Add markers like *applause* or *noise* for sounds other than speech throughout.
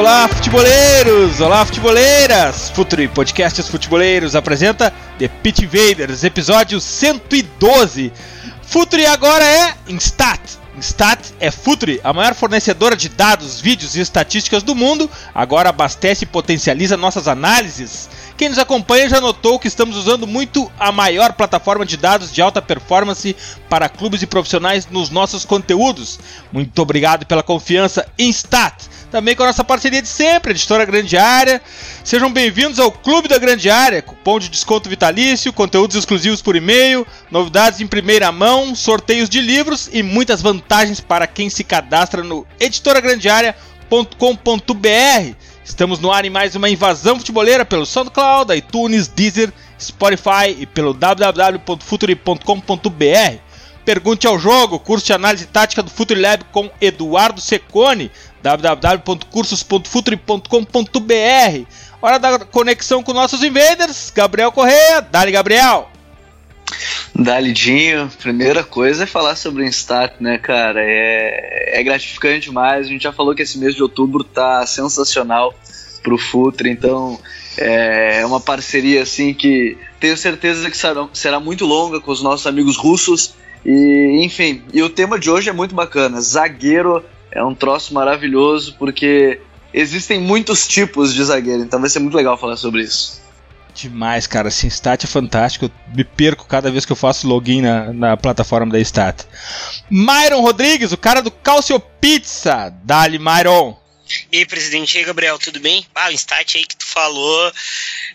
Olá, futeboleiros! Olá, futeboleiras! Futuri Podcasts Futeboleiros apresenta The Pit Invaders, episódio 112. Futuri agora é Instat. Instat é Futuri, a maior fornecedora de dados, vídeos e estatísticas do mundo, agora abastece e potencializa nossas análises. Quem nos acompanha já notou que estamos usando muito a maior plataforma de dados de alta performance para clubes e profissionais nos nossos conteúdos. Muito obrigado pela confiança, Instat! Também com a nossa parceria de sempre, Editora Grande Área. Sejam bem-vindos ao Clube da Grande Área, cupom de desconto vitalício, conteúdos exclusivos por e-mail, novidades em primeira mão, sorteios de livros e muitas vantagens para quem se cadastra no editoragrandearea.com.br. Estamos no ar em mais uma invasão futeboleira pelo SoundCloud, iTunes, Deezer, Spotify e pelo www.futuri.com.br. Pergunte ao jogo, curso de análise tática do Futuri Lab com Eduardo Secone www.cursos.futre.com.br. Hora da conexão com nossos invaders. Gabriel Correia, dali Gabriel. Dali Dinho, primeira coisa é falar sobre o Instat, né, cara? É, é gratificante demais. A gente já falou que esse mês de outubro tá sensacional pro Futre, então é uma parceria assim que tenho certeza que será muito longa com os nossos amigos russos. E enfim, e o tema de hoje é muito bacana: zagueiro é um troço maravilhoso porque existem muitos tipos de zagueiro, então vai ser muito legal falar sobre isso. Demais, cara. Assim, Stat é fantástico. Eu me perco cada vez que eu faço login na, na plataforma da Stat. Myron Rodrigues, o cara do Calcio Pizza. Dali, Myron. E aí, presidente, e aí, Gabriel, tudo bem? Ah, o Stat aí que tu falou,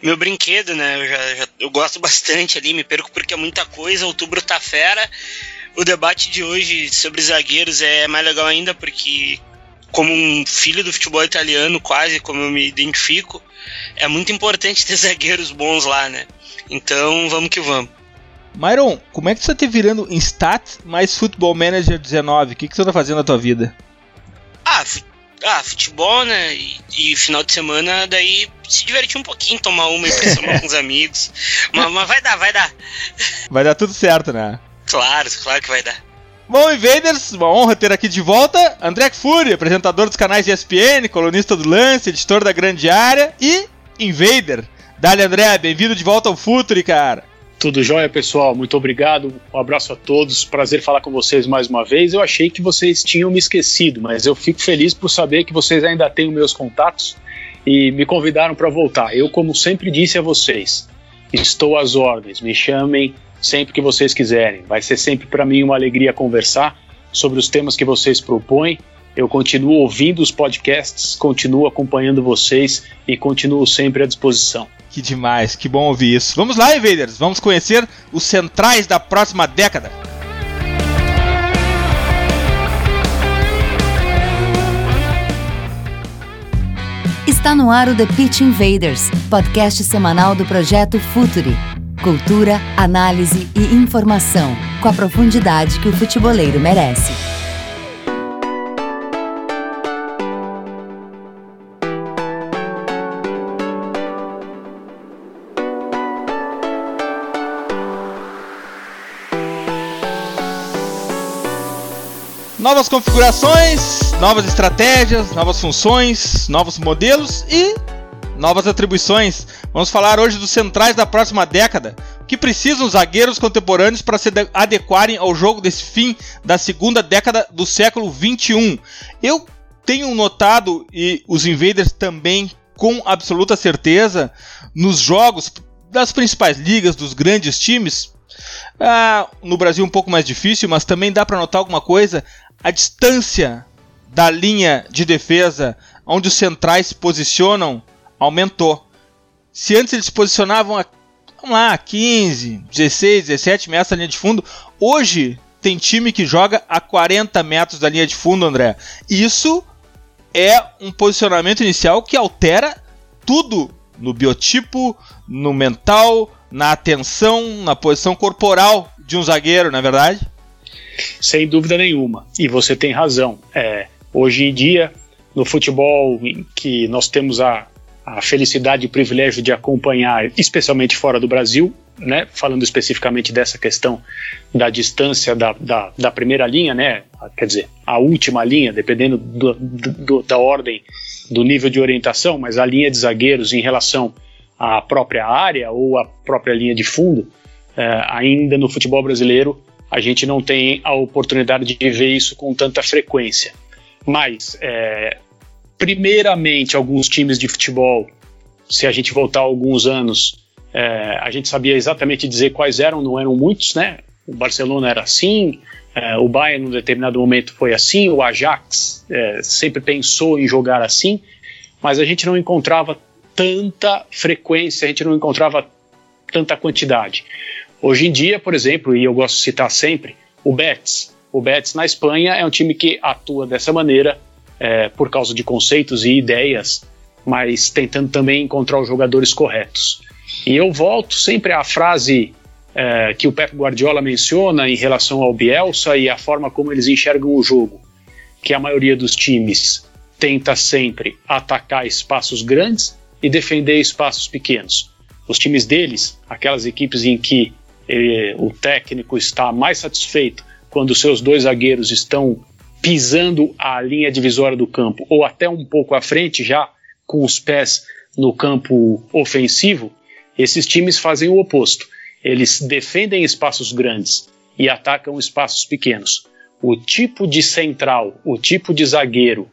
meu brinquedo, né? Eu, já, já, eu gosto bastante ali, me perco porque é muita coisa. Outubro tá fera o debate de hoje sobre zagueiros é mais legal ainda porque, como um filho do futebol italiano, quase como eu me identifico, é muito importante ter *laughs* zagueiros bons lá, né? Então vamos que vamos. Myron, como é que você está virando em Stat mais Futebol Manager 19? O que, que você está fazendo na tua vida? Ah, ah, futebol, né? E, e, final de semana, daí se divertir um pouquinho, tomar uma *laughs* impressão com os amigos. Mas, mas vai dar, vai dar. Vai dar tudo certo, né? Claro, claro que vai dar. Bom, Invaders, uma honra ter aqui de volta André Fury, apresentador dos canais de ESPN, colunista do Lance, editor da Grande Área e Invader. Dali, André, bem-vindo de volta ao Futuri, cara. Tudo jóia, pessoal? Muito obrigado. Um abraço a todos. Prazer falar com vocês mais uma vez. Eu achei que vocês tinham me esquecido, mas eu fico feliz por saber que vocês ainda têm meus contatos e me convidaram para voltar. Eu, como sempre disse a vocês, estou às ordens. Me chamem sempre que vocês quiserem. Vai ser sempre para mim uma alegria conversar sobre os temas que vocês propõem. Eu continuo ouvindo os podcasts, continuo acompanhando vocês e continuo sempre à disposição. Que demais, que bom ouvir isso. Vamos lá, Invaders, vamos conhecer os centrais da próxima década. Está no ar o The Pitch Invaders, podcast semanal do projeto Futuri Cultura, análise e informação, com a profundidade que o futeboleiro merece. Novas configurações, novas estratégias, novas funções, novos modelos e novas atribuições. Vamos falar hoje dos centrais da próxima década. Que precisam os zagueiros contemporâneos para se adequarem ao jogo desse fim da segunda década do século 21. Eu tenho notado, e os invaders também com absoluta certeza, nos jogos das principais ligas, dos grandes times, ah, no Brasil um pouco mais difícil, mas também dá para notar alguma coisa, a distância da linha de defesa onde os centrais se posicionam aumentou. Se antes eles se posicionavam a vamos lá, 15, 16, 17 metros da linha de fundo, hoje tem time que joga a 40 metros da linha de fundo, André. Isso é um posicionamento inicial que altera tudo no biotipo, no mental, na atenção, na posição corporal de um zagueiro, não é verdade? Sem dúvida nenhuma. E você tem razão. É, hoje em dia, no futebol que nós temos a, a felicidade e privilégio de acompanhar, especialmente fora do Brasil, né, falando especificamente dessa questão da distância da, da, da, primeira linha, né, quer dizer, a última linha, dependendo do, do, da ordem do nível de orientação, mas a linha de zagueiros em relação à própria área ou à própria linha de fundo, é, ainda no futebol brasileiro a gente não tem a oportunidade de ver isso com tanta frequência. Mas, é, primeiramente, alguns times de futebol, se a gente voltar alguns anos, é, a gente sabia exatamente dizer quais eram, não eram muitos, né? O Barcelona era assim, é, o Bayern, num determinado momento, foi assim, o Ajax é, sempre pensou em jogar assim, mas a gente não encontrava tanta frequência, a gente não encontrava tanta quantidade. Hoje em dia, por exemplo, e eu gosto de citar sempre, o Betis. O Betis na Espanha é um time que atua dessa maneira é, por causa de conceitos e ideias, mas tentando também encontrar os jogadores corretos. E eu volto sempre à frase é, que o Pep Guardiola menciona em relação ao Bielsa e a forma como eles enxergam o jogo, que a maioria dos times tenta sempre atacar espaços grandes e defender espaços pequenos. Os times deles, aquelas equipes em que eh, o técnico está mais satisfeito quando seus dois zagueiros estão pisando a linha divisória do campo ou até um pouco à frente já com os pés no campo ofensivo, esses times fazem o oposto. Eles defendem espaços grandes e atacam espaços pequenos. O tipo de central, o tipo de zagueiro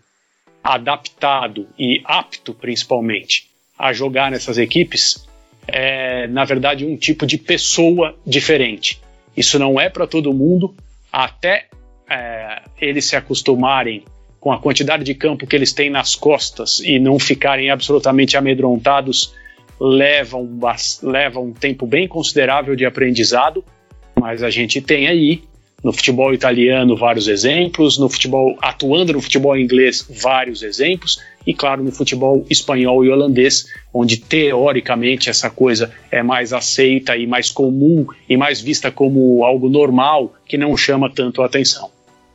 adaptado e apto, principalmente, a jogar nessas equipes é, na verdade, um tipo de pessoa diferente. Isso não é para todo mundo, até é, eles se acostumarem com a quantidade de campo que eles têm nas costas e não ficarem absolutamente amedrontados, leva um, leva um tempo bem considerável de aprendizado, mas a gente tem aí no futebol italiano vários exemplos, no futebol atuando no futebol inglês vários exemplos e claro no futebol espanhol e holandês, onde teoricamente essa coisa é mais aceita e mais comum e mais vista como algo normal que não chama tanto a atenção.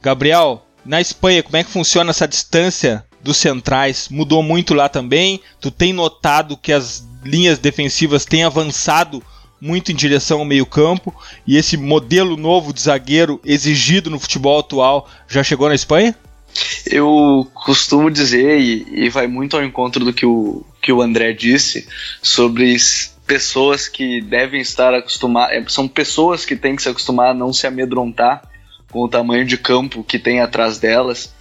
Gabriel, na Espanha, como é que funciona essa distância dos centrais? Mudou muito lá também? Tu tem notado que as linhas defensivas têm avançado muito em direção ao meio-campo e esse modelo novo de zagueiro exigido no futebol atual já chegou na Espanha? Eu costumo dizer, e, e vai muito ao encontro do que o, que o André disse, sobre pessoas que devem estar acostumadas. É, são pessoas que têm que se acostumar a não se amedrontar com o tamanho de campo que tem atrás delas.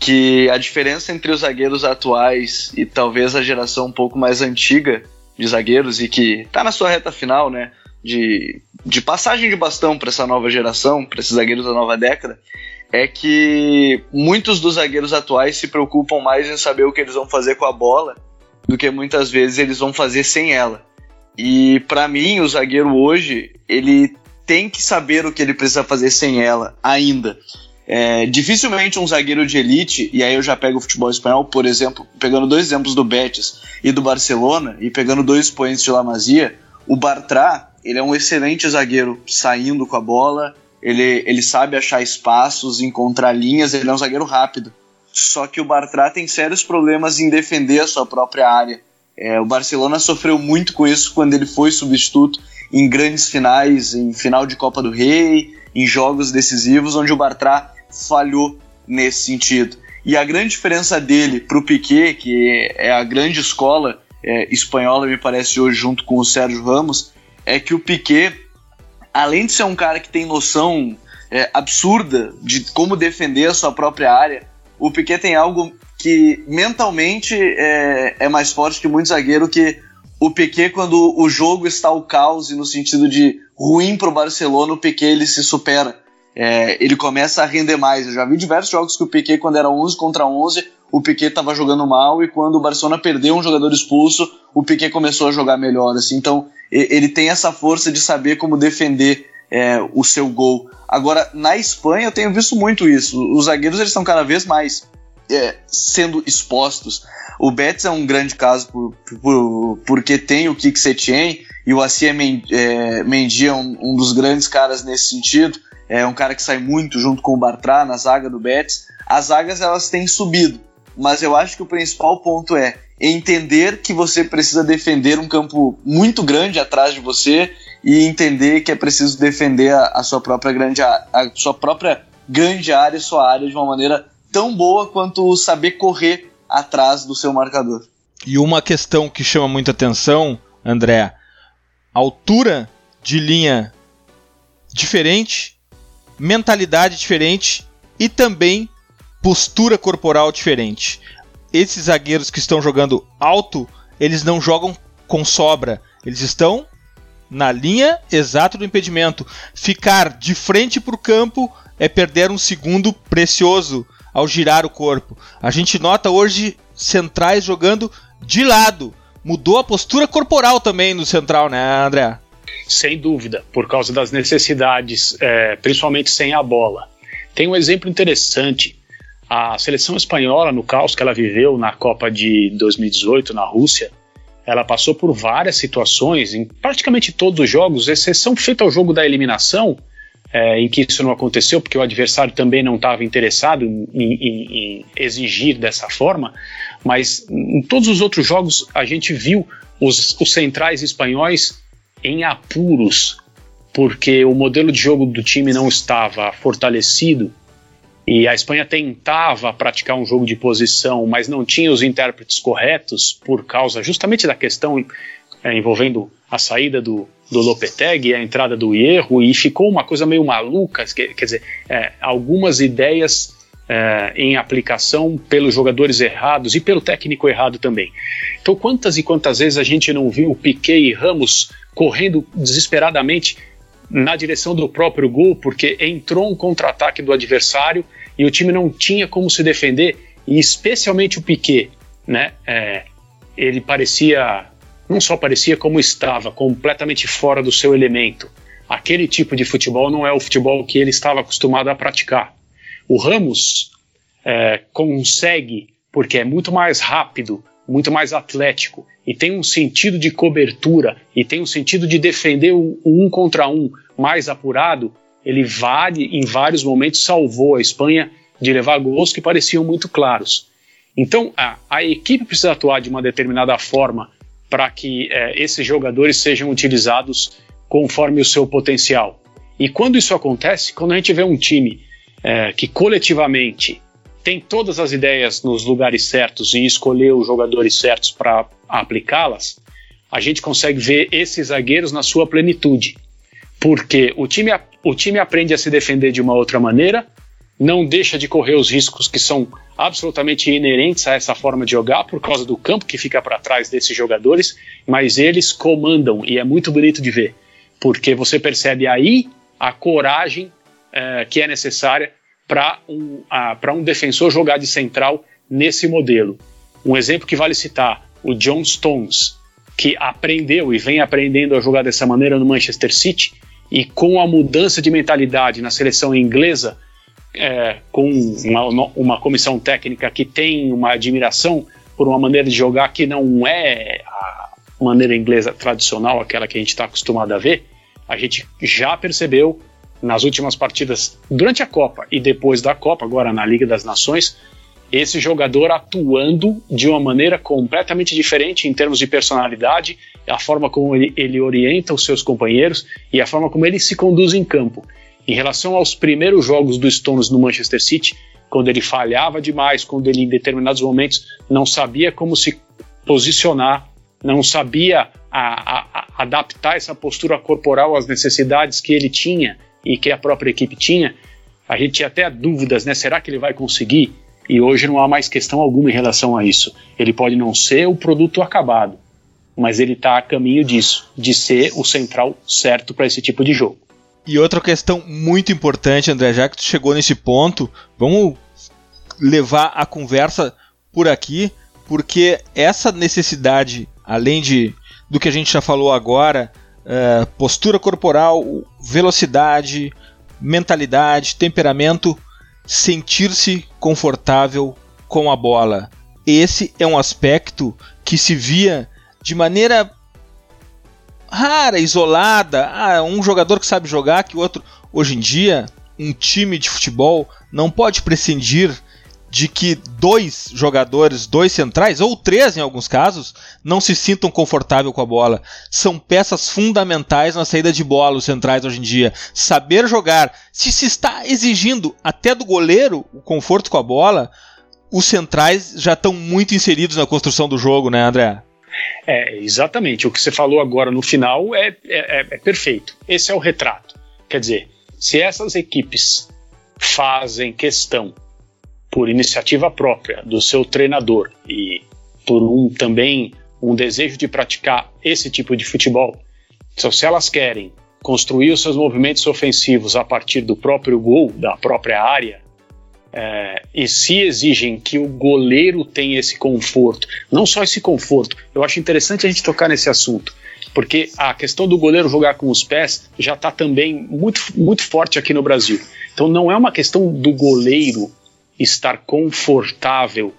Que a diferença entre os zagueiros atuais e talvez a geração um pouco mais antiga de zagueiros e que está na sua reta final, né? De, de passagem de bastão para essa nova geração, para esses zagueiros da nova década, é que muitos dos zagueiros atuais se preocupam mais em saber o que eles vão fazer com a bola do que muitas vezes eles vão fazer sem ela. E para mim, o zagueiro hoje, ele tem que saber o que ele precisa fazer sem ela ainda. É, dificilmente um zagueiro de elite, e aí eu já pego o futebol espanhol, por exemplo, pegando dois exemplos do Betis e do Barcelona, e pegando dois expoentes de La Masia, o Bartra, ele é um excelente zagueiro saindo com a bola, ele, ele sabe achar espaços, encontrar linhas, ele é um zagueiro rápido. Só que o Bartra tem sérios problemas em defender a sua própria área. É, o Barcelona sofreu muito com isso quando ele foi substituto em grandes finais, em final de Copa do Rei, em jogos decisivos, onde o Bartra falhou nesse sentido. E a grande diferença dele para o Piquet, que é a grande escola é, espanhola, me parece hoje, junto com o Sérgio Ramos, é que o Piquet, além de ser um cara que tem noção é, absurda de como defender a sua própria área, o Piquet tem algo que mentalmente é, é mais forte que muito zagueiro, que o Piquet, quando o jogo está o caos e no sentido de ruim para o Barcelona, o Piquet ele se supera é, ele começa a render mais. Eu já vi diversos jogos que o Piquet, quando era 11 contra 11, o Piquet estava jogando mal e quando o Barcelona perdeu um jogador expulso, o Piquet começou a jogar melhor. Assim. Então, ele tem essa força de saber como defender é, o seu gol. Agora, na Espanha, eu tenho visto muito isso. Os zagueiros eles estão cada vez mais é, sendo expostos. O Betis é um grande caso por, por, porque tem o Kik Setien e o Assia é, Mendy é um, um, dos grandes caras nesse sentido. É um cara que sai muito junto com o Bartra na zaga do Betis. As zagas elas têm subido, mas eu acho que o principal ponto é entender que você precisa defender um campo muito grande atrás de você e entender que é preciso defender a, a sua própria grande a, a sua própria grande área, sua área de uma maneira tão boa quanto saber correr atrás do seu marcador. E uma questão que chama muita atenção, André, altura de linha diferente, mentalidade diferente e também postura corporal diferente. Esses zagueiros que estão jogando alto, eles não jogam com sobra, eles estão na linha exata do impedimento. Ficar de frente para o campo é perder um segundo precioso ao girar o corpo. A gente nota hoje centrais jogando de lado. Mudou a postura corporal também no central, né, André? Sem dúvida, por causa das necessidades, é, principalmente sem a bola. Tem um exemplo interessante. A seleção espanhola, no caos que ela viveu na Copa de 2018 na Rússia, ela passou por várias situações, em praticamente todos os jogos, exceção feita ao jogo da eliminação, é, em que isso não aconteceu, porque o adversário também não estava interessado em, em, em, exigir dessa forma, mas em todos os outros jogos a gente viu os, os centrais espanhóis em apuros, porque o modelo de jogo do time não estava fortalecido e a Espanha tentava praticar um jogo de posição, mas não tinha os intérpretes corretos por causa justamente da questão é, envolvendo a saída do, do Lopetegui e a entrada do Hierro, e ficou uma coisa meio maluca, quer, dizer, é, algumas ideias é, em aplicação pelos jogadores errados e pelo técnico errado também. Então, quantas e quantas vezes a gente não viu o Piquet e Ramos correndo desesperadamente na direção do próprio gol, porque entrou um contra-ataque do adversário e o time não tinha como se defender, e especialmente o Piquet, né? É, ele parecia não só parecia como estava completamente fora do seu elemento. Aquele tipo de futebol não é o futebol que ele estava acostumado a praticar. O Ramos é, consegue, porque é muito mais rápido, muito mais atlético e tem um sentido de cobertura e tem um sentido de defender o, um contra um mais apurado. Ele vale, em vários momentos salvou a Espanha de levar gols que pareciam muito claros. Então a, a equipe precisa atuar de uma determinada forma para que é, esses jogadores sejam utilizados conforme o seu potencial. E quando isso acontece, quando a gente vê um time é, que coletivamente tem todas as ideias nos lugares certos e escolher os jogadores certos para aplicá-las, a gente consegue ver esses zagueiros na sua plenitude. Porque o time, o time aprende a se defender de uma outra maneira, não deixa de correr os riscos que são absolutamente inerentes a essa forma de jogar por causa do campo que fica para trás desses jogadores, mas eles comandam e é muito bonito de ver, porque você percebe aí a coragem é, que é necessária para um, um defensor jogar de central nesse modelo. Um exemplo que vale citar, o John Stones, que aprendeu e vem aprendendo a jogar dessa maneira no Manchester City, e com a mudança de mentalidade na seleção inglesa, é, com uma, uma comissão técnica que tem uma admiração por uma maneira de jogar que não é a maneira inglesa tradicional, aquela que a gente está acostumado a ver, a gente já percebeu nas últimas partidas durante a Copa e depois da Copa, agora na Liga das Nações, esse jogador atuando de uma maneira completamente diferente em termos de personalidade, a forma como ele, ele orienta os seus companheiros e a forma como ele se conduz em campo. Em relação aos primeiros jogos do Stones no Manchester City, quando ele falhava demais, quando ele em determinados momentos não sabia como se posicionar, não sabia a, a, a adaptar essa postura corporal às necessidades que ele tinha e que a própria equipe tinha, a gente tinha até dúvidas, né? Será que ele vai conseguir? E hoje não há mais questão alguma em relação a isso. Ele pode não ser o produto acabado, mas ele está a caminho disso, de ser o central certo para esse tipo de jogo. E outra questão muito importante, André, já que tu chegou nesse ponto, vamos levar a conversa por aqui, porque essa necessidade, além de do que a gente já falou agora, uh, postura corporal, velocidade, mentalidade, temperamento, sentir-se confortável com a bola. Esse é um aspecto que se via de maneira rara, isolada. Ah, um jogador que sabe jogar, que o outro. Hoje em dia, um time de futebol não pode prescindir de que dois jogadores, dois centrais, ou três em alguns casos, não se sintam confortáveis com a bola. São peças fundamentais na saída de bola, os centrais hoje em dia. Saber jogar. Se se está exigindo até do goleiro o conforto com a bola, os centrais já estão muito inseridos na construção do jogo, né, André? É, exatamente. O que você falou agora no final é, é, é, é perfeito. Esse é o retrato. Quer dizer, se essas equipes fazem questão por iniciativa própria do seu treinador e por um também um desejo de praticar esse tipo de futebol, então, se elas querem construir os seus movimentos ofensivos a partir do próprio gol, da própria área, é, e se exigem que o goleiro tenha esse conforto, não só esse conforto, eu acho interessante a gente tocar nesse assunto, porque a questão do goleiro jogar com os pés já está também muito, muito forte aqui no Brasil. Então não é uma questão do goleiro estar confortável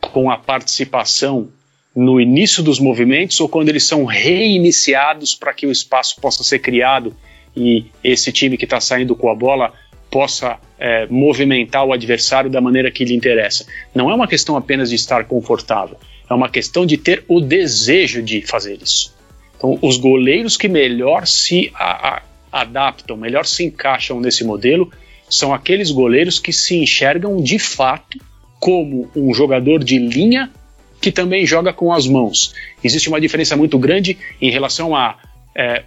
com a participação no início dos movimentos ou quando eles são reiniciados para que o espaço possa ser criado e esse time que está saindo com a bola possa é, movimentar o adversário da maneira que lhe interessa. Não é uma questão apenas de estar confortável, é uma questão de ter o desejo de fazer isso. Então, os goleiros que melhor se a, a, adaptam, melhor se encaixam nesse modelo, são aqueles goleiros que se enxergam de fato como um jogador de linha que também joga com as mãos. Existe uma diferença muito grande em relação a é,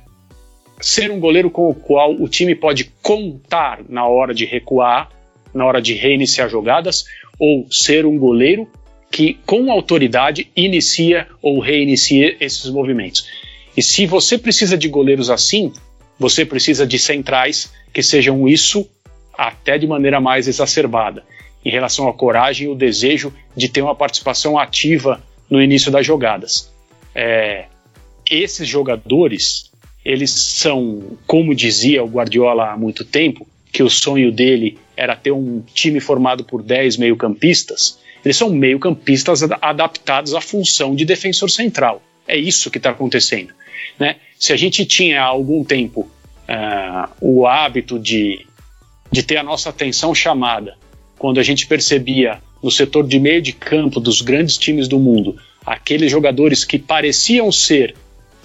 ser um goleiro com o qual o time pode contar na hora de recuar, na hora de reiniciar jogadas, ou ser um goleiro que, com autoridade, inicia ou reinicia esses movimentos. E se você precisa de goleiros assim, você precisa de centrais que sejam isso até de maneira mais exacerbada, em relação à coragem e o desejo de ter uma participação ativa no início das jogadas. É, esses jogadores, eles são, como dizia o Guardiola há muito tempo, que o sonho dele era ter um time formado por 10 meio-campistas, eles são meio-campistas adaptados à função de defensor central. É isso que está acontecendo. Né? Se a gente tinha há algum tempo uh, o hábito de de ter a nossa atenção chamada quando a gente percebia no setor de meio de campo dos grandes times do mundo aqueles jogadores que pareciam ser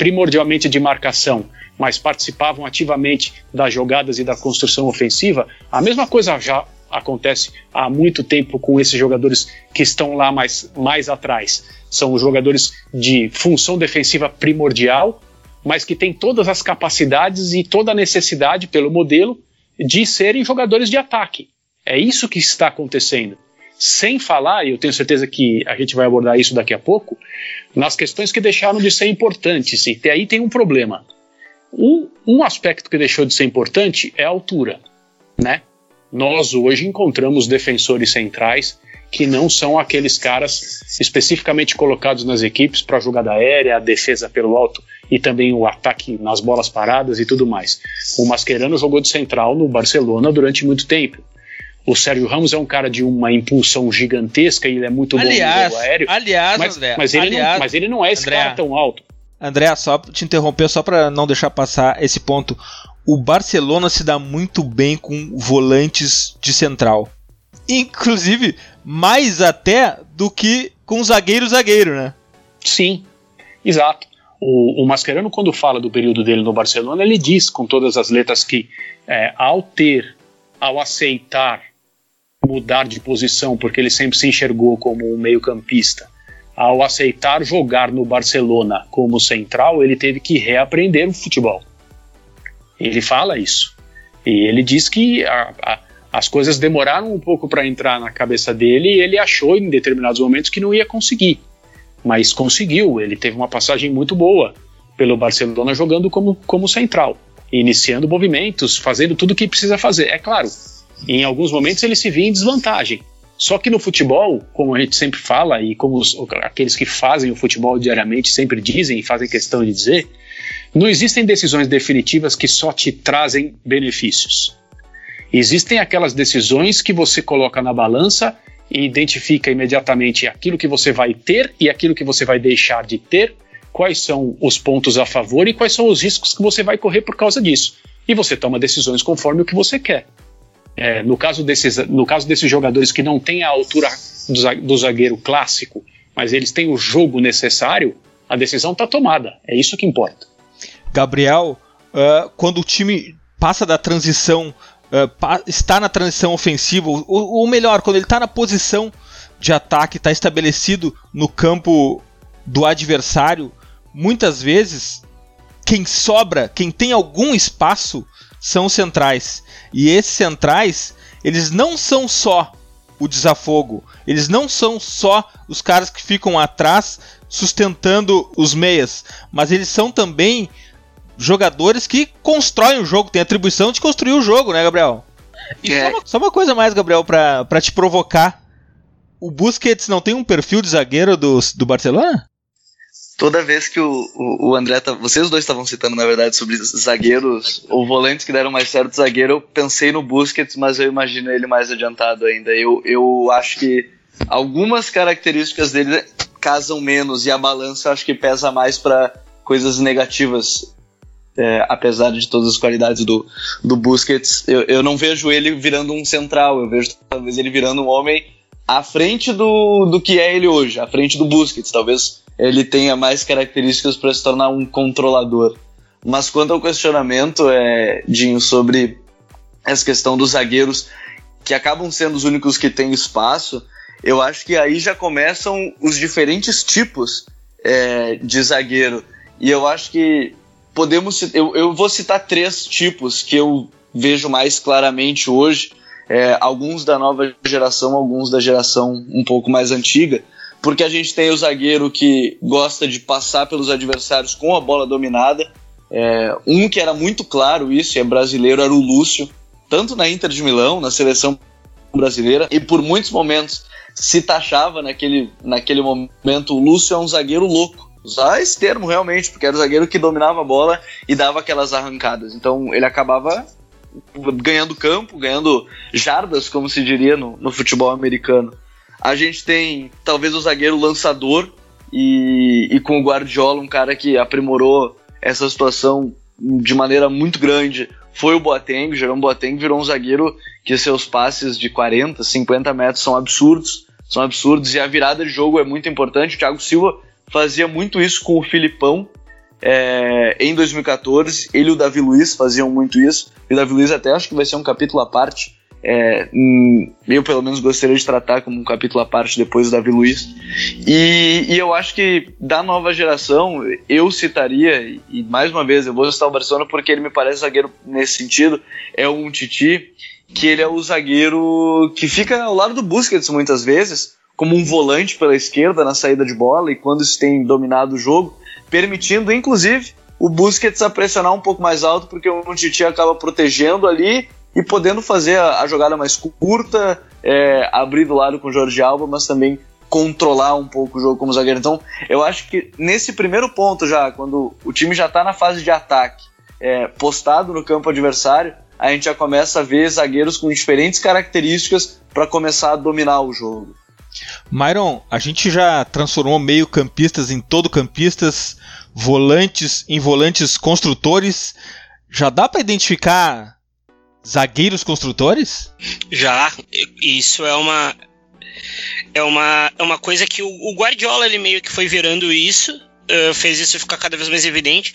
primordialmente de marcação, mas participavam ativamente das jogadas e da construção ofensiva, a mesma coisa já acontece há muito tempo com esses jogadores que estão lá mais, mais atrás. São os jogadores de função defensiva primordial, mas que têm todas as capacidades e toda a necessidade pelo modelo de serem jogadores de ataque. É isso que está acontecendo. Sem falar, e eu tenho certeza que a gente vai abordar isso daqui a pouco, nas questões que deixaram de ser importantes. E aí tem um problema. Um, um aspecto que deixou de ser importante é a altura. Né? Nós hoje encontramos defensores centrais que não são aqueles caras especificamente colocados nas equipes para a jogada aérea, a defesa pelo alto e também o ataque nas bolas paradas e tudo mais. O Mascherano jogou de central no Barcelona durante muito tempo. O Sérgio Ramos é um cara de uma impulsão gigantesca e ele é muito aliás, bom no aéreo. Aliás, mas, André, mas, ele aliás, não, mas ele não é esse André, cara tão alto. André, só te interromper, só para não deixar passar esse ponto. O Barcelona se dá muito bem com volantes de central. Inclusive, mais até do que com zagueiro-zagueiro, né? Sim, exato. O, o Mascherano, quando fala do período dele no Barcelona, ele diz com todas as letras que é, ao ter, ao aceitar mudar de posição, porque ele sempre se enxergou como um meio-campista, ao aceitar jogar no Barcelona como central, ele teve que reaprender o futebol. Ele fala isso. E ele diz que a, a, as coisas demoraram um pouco para entrar na cabeça dele e ele achou em determinados momentos que não ia conseguir mas conseguiu. Ele teve uma passagem muito boa pelo Barcelona jogando como, como central, iniciando movimentos, fazendo tudo o que precisa fazer. É claro, em alguns momentos ele se via em desvantagem. Só que no futebol, como a gente sempre fala e como os, aqueles que fazem o futebol diariamente sempre dizem e fazem questão de dizer, não existem decisões definitivas que só te trazem benefícios. Existem aquelas decisões que você coloca na balança e identifica imediatamente aquilo que você vai ter e aquilo que você vai deixar de ter, quais são os pontos a favor e quais são os riscos que você vai correr por causa disso. E você toma decisões conforme o que você quer. É, no, caso desses, no caso desses jogadores que não têm a altura do, zagueiro clássico, mas eles têm o jogo necessário, a decisão está tomada. É isso que importa. Gabriel, uh, quando o time passa da transição uh, está na transição ofensiva, ou, ou melhor, quando ele está na posição de ataque, está estabelecido no campo do adversário, muitas vezes quem sobra, quem tem algum espaço, são os centrais. E esses centrais, eles não são só o desafogo, eles não são só os caras que ficam atrás sustentando os meias, mas eles são também jogadores que constroem o jogo, tem atribuição de construir o jogo, né, Gabriel? E é. só, uma, só, uma, coisa mais, Gabriel, pra te provocar. O Busquets não tem um perfil de zagueiro do, do Barcelona? Toda vez que o, o, o André, tá, vocês dois estavam citando, na verdade, sobre zagueiros ou volantes que deram mais certo zagueiro, eu pensei no Busquets, mas eu imagino ele mais adiantado ainda. Eu, eu acho que algumas características dele casam menos e a balança acho que pesa mais para coisas negativas é, apesar de todas as qualidades do, do Busquets, eu, eu não vejo ele virando um central, eu vejo talvez ele virando um homem à frente do, do que é ele hoje, à frente do Busquets. Talvez ele tenha mais características para se tornar um controlador. Mas quanto ao questionamento, é, Dinho, sobre essa questão dos zagueiros que acabam sendo os únicos que têm espaço, eu acho que aí já começam os diferentes tipos é, de zagueiro. E eu acho que podemos. Eu, eu vou citar três tipos que eu vejo mais claramente hoje. É, alguns da nova geração, alguns da geração um pouco mais antiga, porque a gente tem o zagueiro que gosta de passar pelos adversários com a bola dominada. É, um que era muito claro isso, é brasileiro, era o Lúcio, tanto na Inter de Milão, na seleção brasileira, e por muitos momentos se taxava naquele, naquele momento o Lúcio é um zagueiro louco usar esse termo realmente, porque era o zagueiro que dominava a bola e dava aquelas arrancadas. Então ele acabava ganhando campo, ganhando jardas, como se diria no, no futebol americano. A gente tem talvez o zagueiro lançador e, e com o Guardiola, um cara que aprimorou essa situação de maneira muito grande foi o Boateng, o Jerome Boateng virou um zagueiro que seus passes de 40, 50 metros são absurdos, são absurdos e a virada de jogo é muito importante. O Thiago Silva fazia muito isso com o Filipão é, em 2014. Ele e o Davi Luiz faziam muito isso. E o Davi Luiz até acho que vai ser um capítulo à parte. É, hum, eu pelo menos gostaria de tratar como um capítulo à parte depois do Davi Luiz. E, e, eu acho que da nova geração, eu citaria, e mais uma vez eu vou citar o Barcelona porque ele me parece zagueiro nesse sentido, é um Titi, que ele é o zagueiro que fica ao lado do Busquets muitas vezes, como um volante pela esquerda na saída de bola e quando isso tem dominado o jogo, permitindo inclusive o Busquets a pressionar um pouco mais alto porque o Titi acaba protegendo ali e podendo fazer a, a jogada mais curta, é, abrir do lado com o Jorge Alba, mas também controlar um pouco o jogo como zagueiro. Então, eu acho que nesse primeiro ponto já, quando o time já está na fase de ataque, é, postado no campo adversário, a gente já começa a ver zagueiros com diferentes características para começar a dominar o jogo. Myron, a gente já transformou meio campistas em todo campistas, volantes em volantes construtores. Já dá para identificar zagueiros construtores? Já. Isso é uma é uma, é uma coisa que o, o Guardiola ele meio que foi virando isso, uh, fez isso ficar cada vez mais evidente,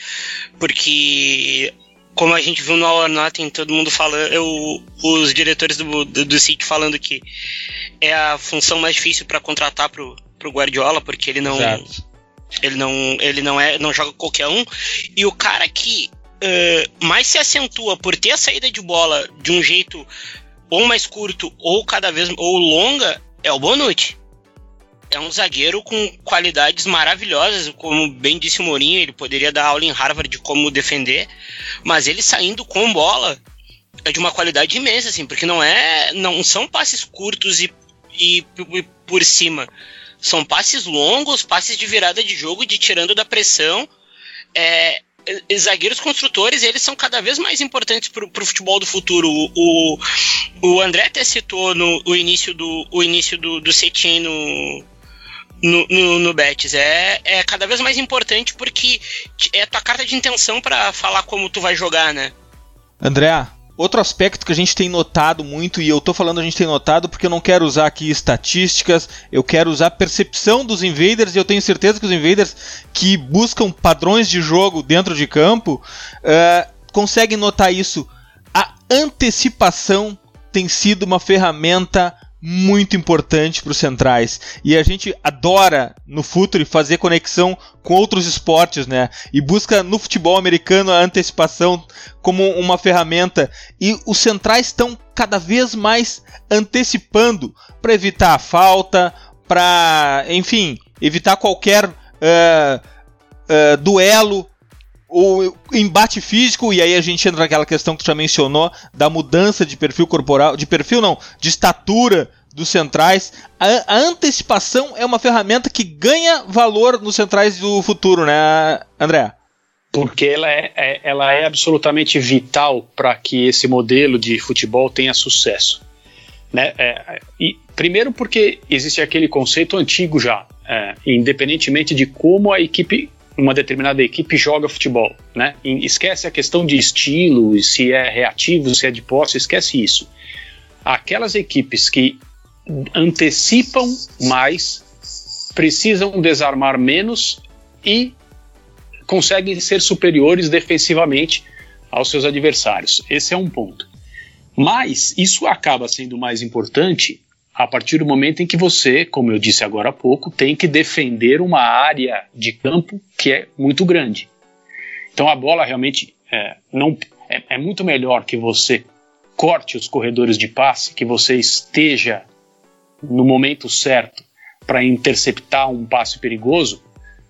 porque como a gente viu no All or Nothing, todo mundo falando, eu, os diretores do, do, do City falando que é a função mais difícil para contratar pro, pro Guardiola, porque ele não. Exato. Ele não, ele não é, não joga qualquer um. E o cara que uh, mais se acentua por ter a saída de bola de um jeito ou mais curto ou cada vez ou longa é o Bonucci é um zagueiro com qualidades maravilhosas, como bem disse o Mourinho, ele poderia dar aula em Harvard de como defender, mas ele saindo com bola é de uma qualidade imensa, assim, porque não é, não são passes curtos e, e, e por cima, são passes longos, passes de virada de jogo, de tirando da pressão, é, zagueiros construtores, eles são cada vez mais importantes para o futebol do futuro. O, o André até citou no, o início do, o início do, do Setien no, no, no, no Betis. É, é cada vez mais importante porque é a tua carta de intenção para falar como tu vai jogar, né? André, Outro aspecto que a gente tem notado muito, e eu estou falando a gente tem notado porque eu não quero usar aqui estatísticas, eu quero usar a percepção dos invaders, e eu tenho certeza que os invaders que buscam padrões de jogo dentro de campo uh, conseguem notar isso. A antecipação tem sido uma ferramenta muito importante para os centrais. E a gente adora no futuro fazer conexão com outros esportes, né? E busca no futebol americano a antecipação como uma ferramenta. E os centrais estão cada vez mais antecipando para evitar a falta, para, enfim, evitar qualquer uh, uh, duelo o embate físico, e aí a gente entra naquela questão que tu já mencionou, da mudança de perfil corporal, de perfil não, de estatura dos centrais. A, a antecipação é uma ferramenta que ganha valor nos centrais do futuro, né, André? Porque ela é, é ela é absolutamente vital para que esse modelo de futebol tenha sucesso. Né? É, e, primeiro porque existe aquele conceito antigo já, é, independentemente de como a equipe uma determinada equipe joga futebol, né? Esquece a questão de estilo, se é reativo, se é de posse, esquece isso. Aquelas equipes que antecipam mais, precisam desarmar menos e conseguem ser superiores defensivamente aos seus adversários. Esse é um ponto. Mas isso acaba sendo mais importante a partir do momento em que você, como eu disse agora há pouco, tem que defender uma área de campo que é muito grande. Então a bola realmente é, não, é, é muito melhor que você corte os corredores de passe, que você esteja no momento certo para interceptar um passe perigoso.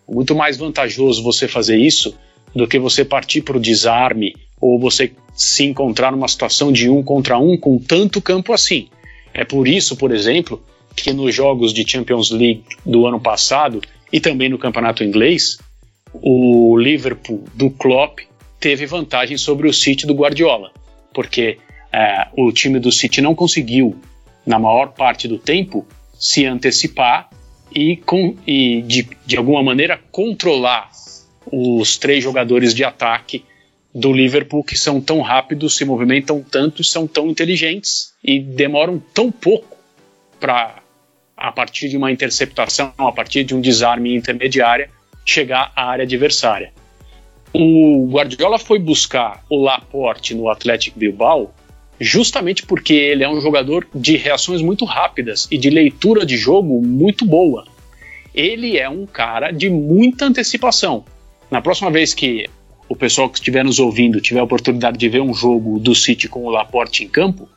Muito mais vantajoso você fazer isso do que você partir para o desarme ou você se encontrar numa situação de um contra um com tanto campo assim. É por isso, por exemplo, que nos jogos de Champions League do ano passado e também no campeonato inglês, o Liverpool do Klopp teve vantagem sobre o City do Guardiola, porque é, o time do City não conseguiu, na maior parte do tempo, se antecipar e, com, e de, de alguma maneira controlar os três jogadores de ataque do Liverpool que são tão rápidos, se movimentam tanto, são tão inteligentes e demoram tão pouco para, a partir de uma interceptação, a partir de um desarme intermediária, chegar à área adversária. O Guardiola foi buscar o Laporte no Atlético Bilbao justamente porque ele é um jogador de reações muito rápidas e de leitura de jogo muito boa. Ele é um cara de muita antecipação. Na próxima vez que o pessoal que estiver nos ouvindo tiver a oportunidade de ver um jogo do City com o Laporte em campo,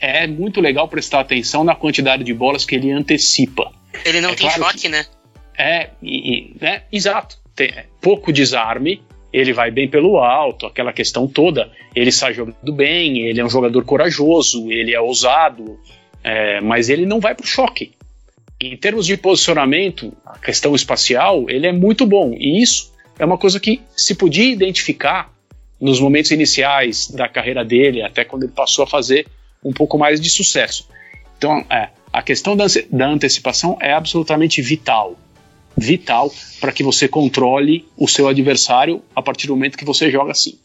é muito legal prestar atenção na quantidade de bolas que ele antecipa. Ele não é tem claro choque, né? É, e, né? exato. Tem é, pouco desarme, ele vai bem pelo alto, aquela questão toda. Ele sai jogando bem, ele é um jogador corajoso, ele é ousado, é, mas ele não vai para o choque. Em termos de posicionamento, a questão espacial, ele é muito bom. E isso é uma coisa que se podia identificar nos momentos iniciais da carreira dele, até quando ele passou a fazer um pouco mais de sucesso. Então, é, a questão da, da antecipação é absolutamente vital. Vital para que você controle o seu adversário a partir do momento que você joga assim.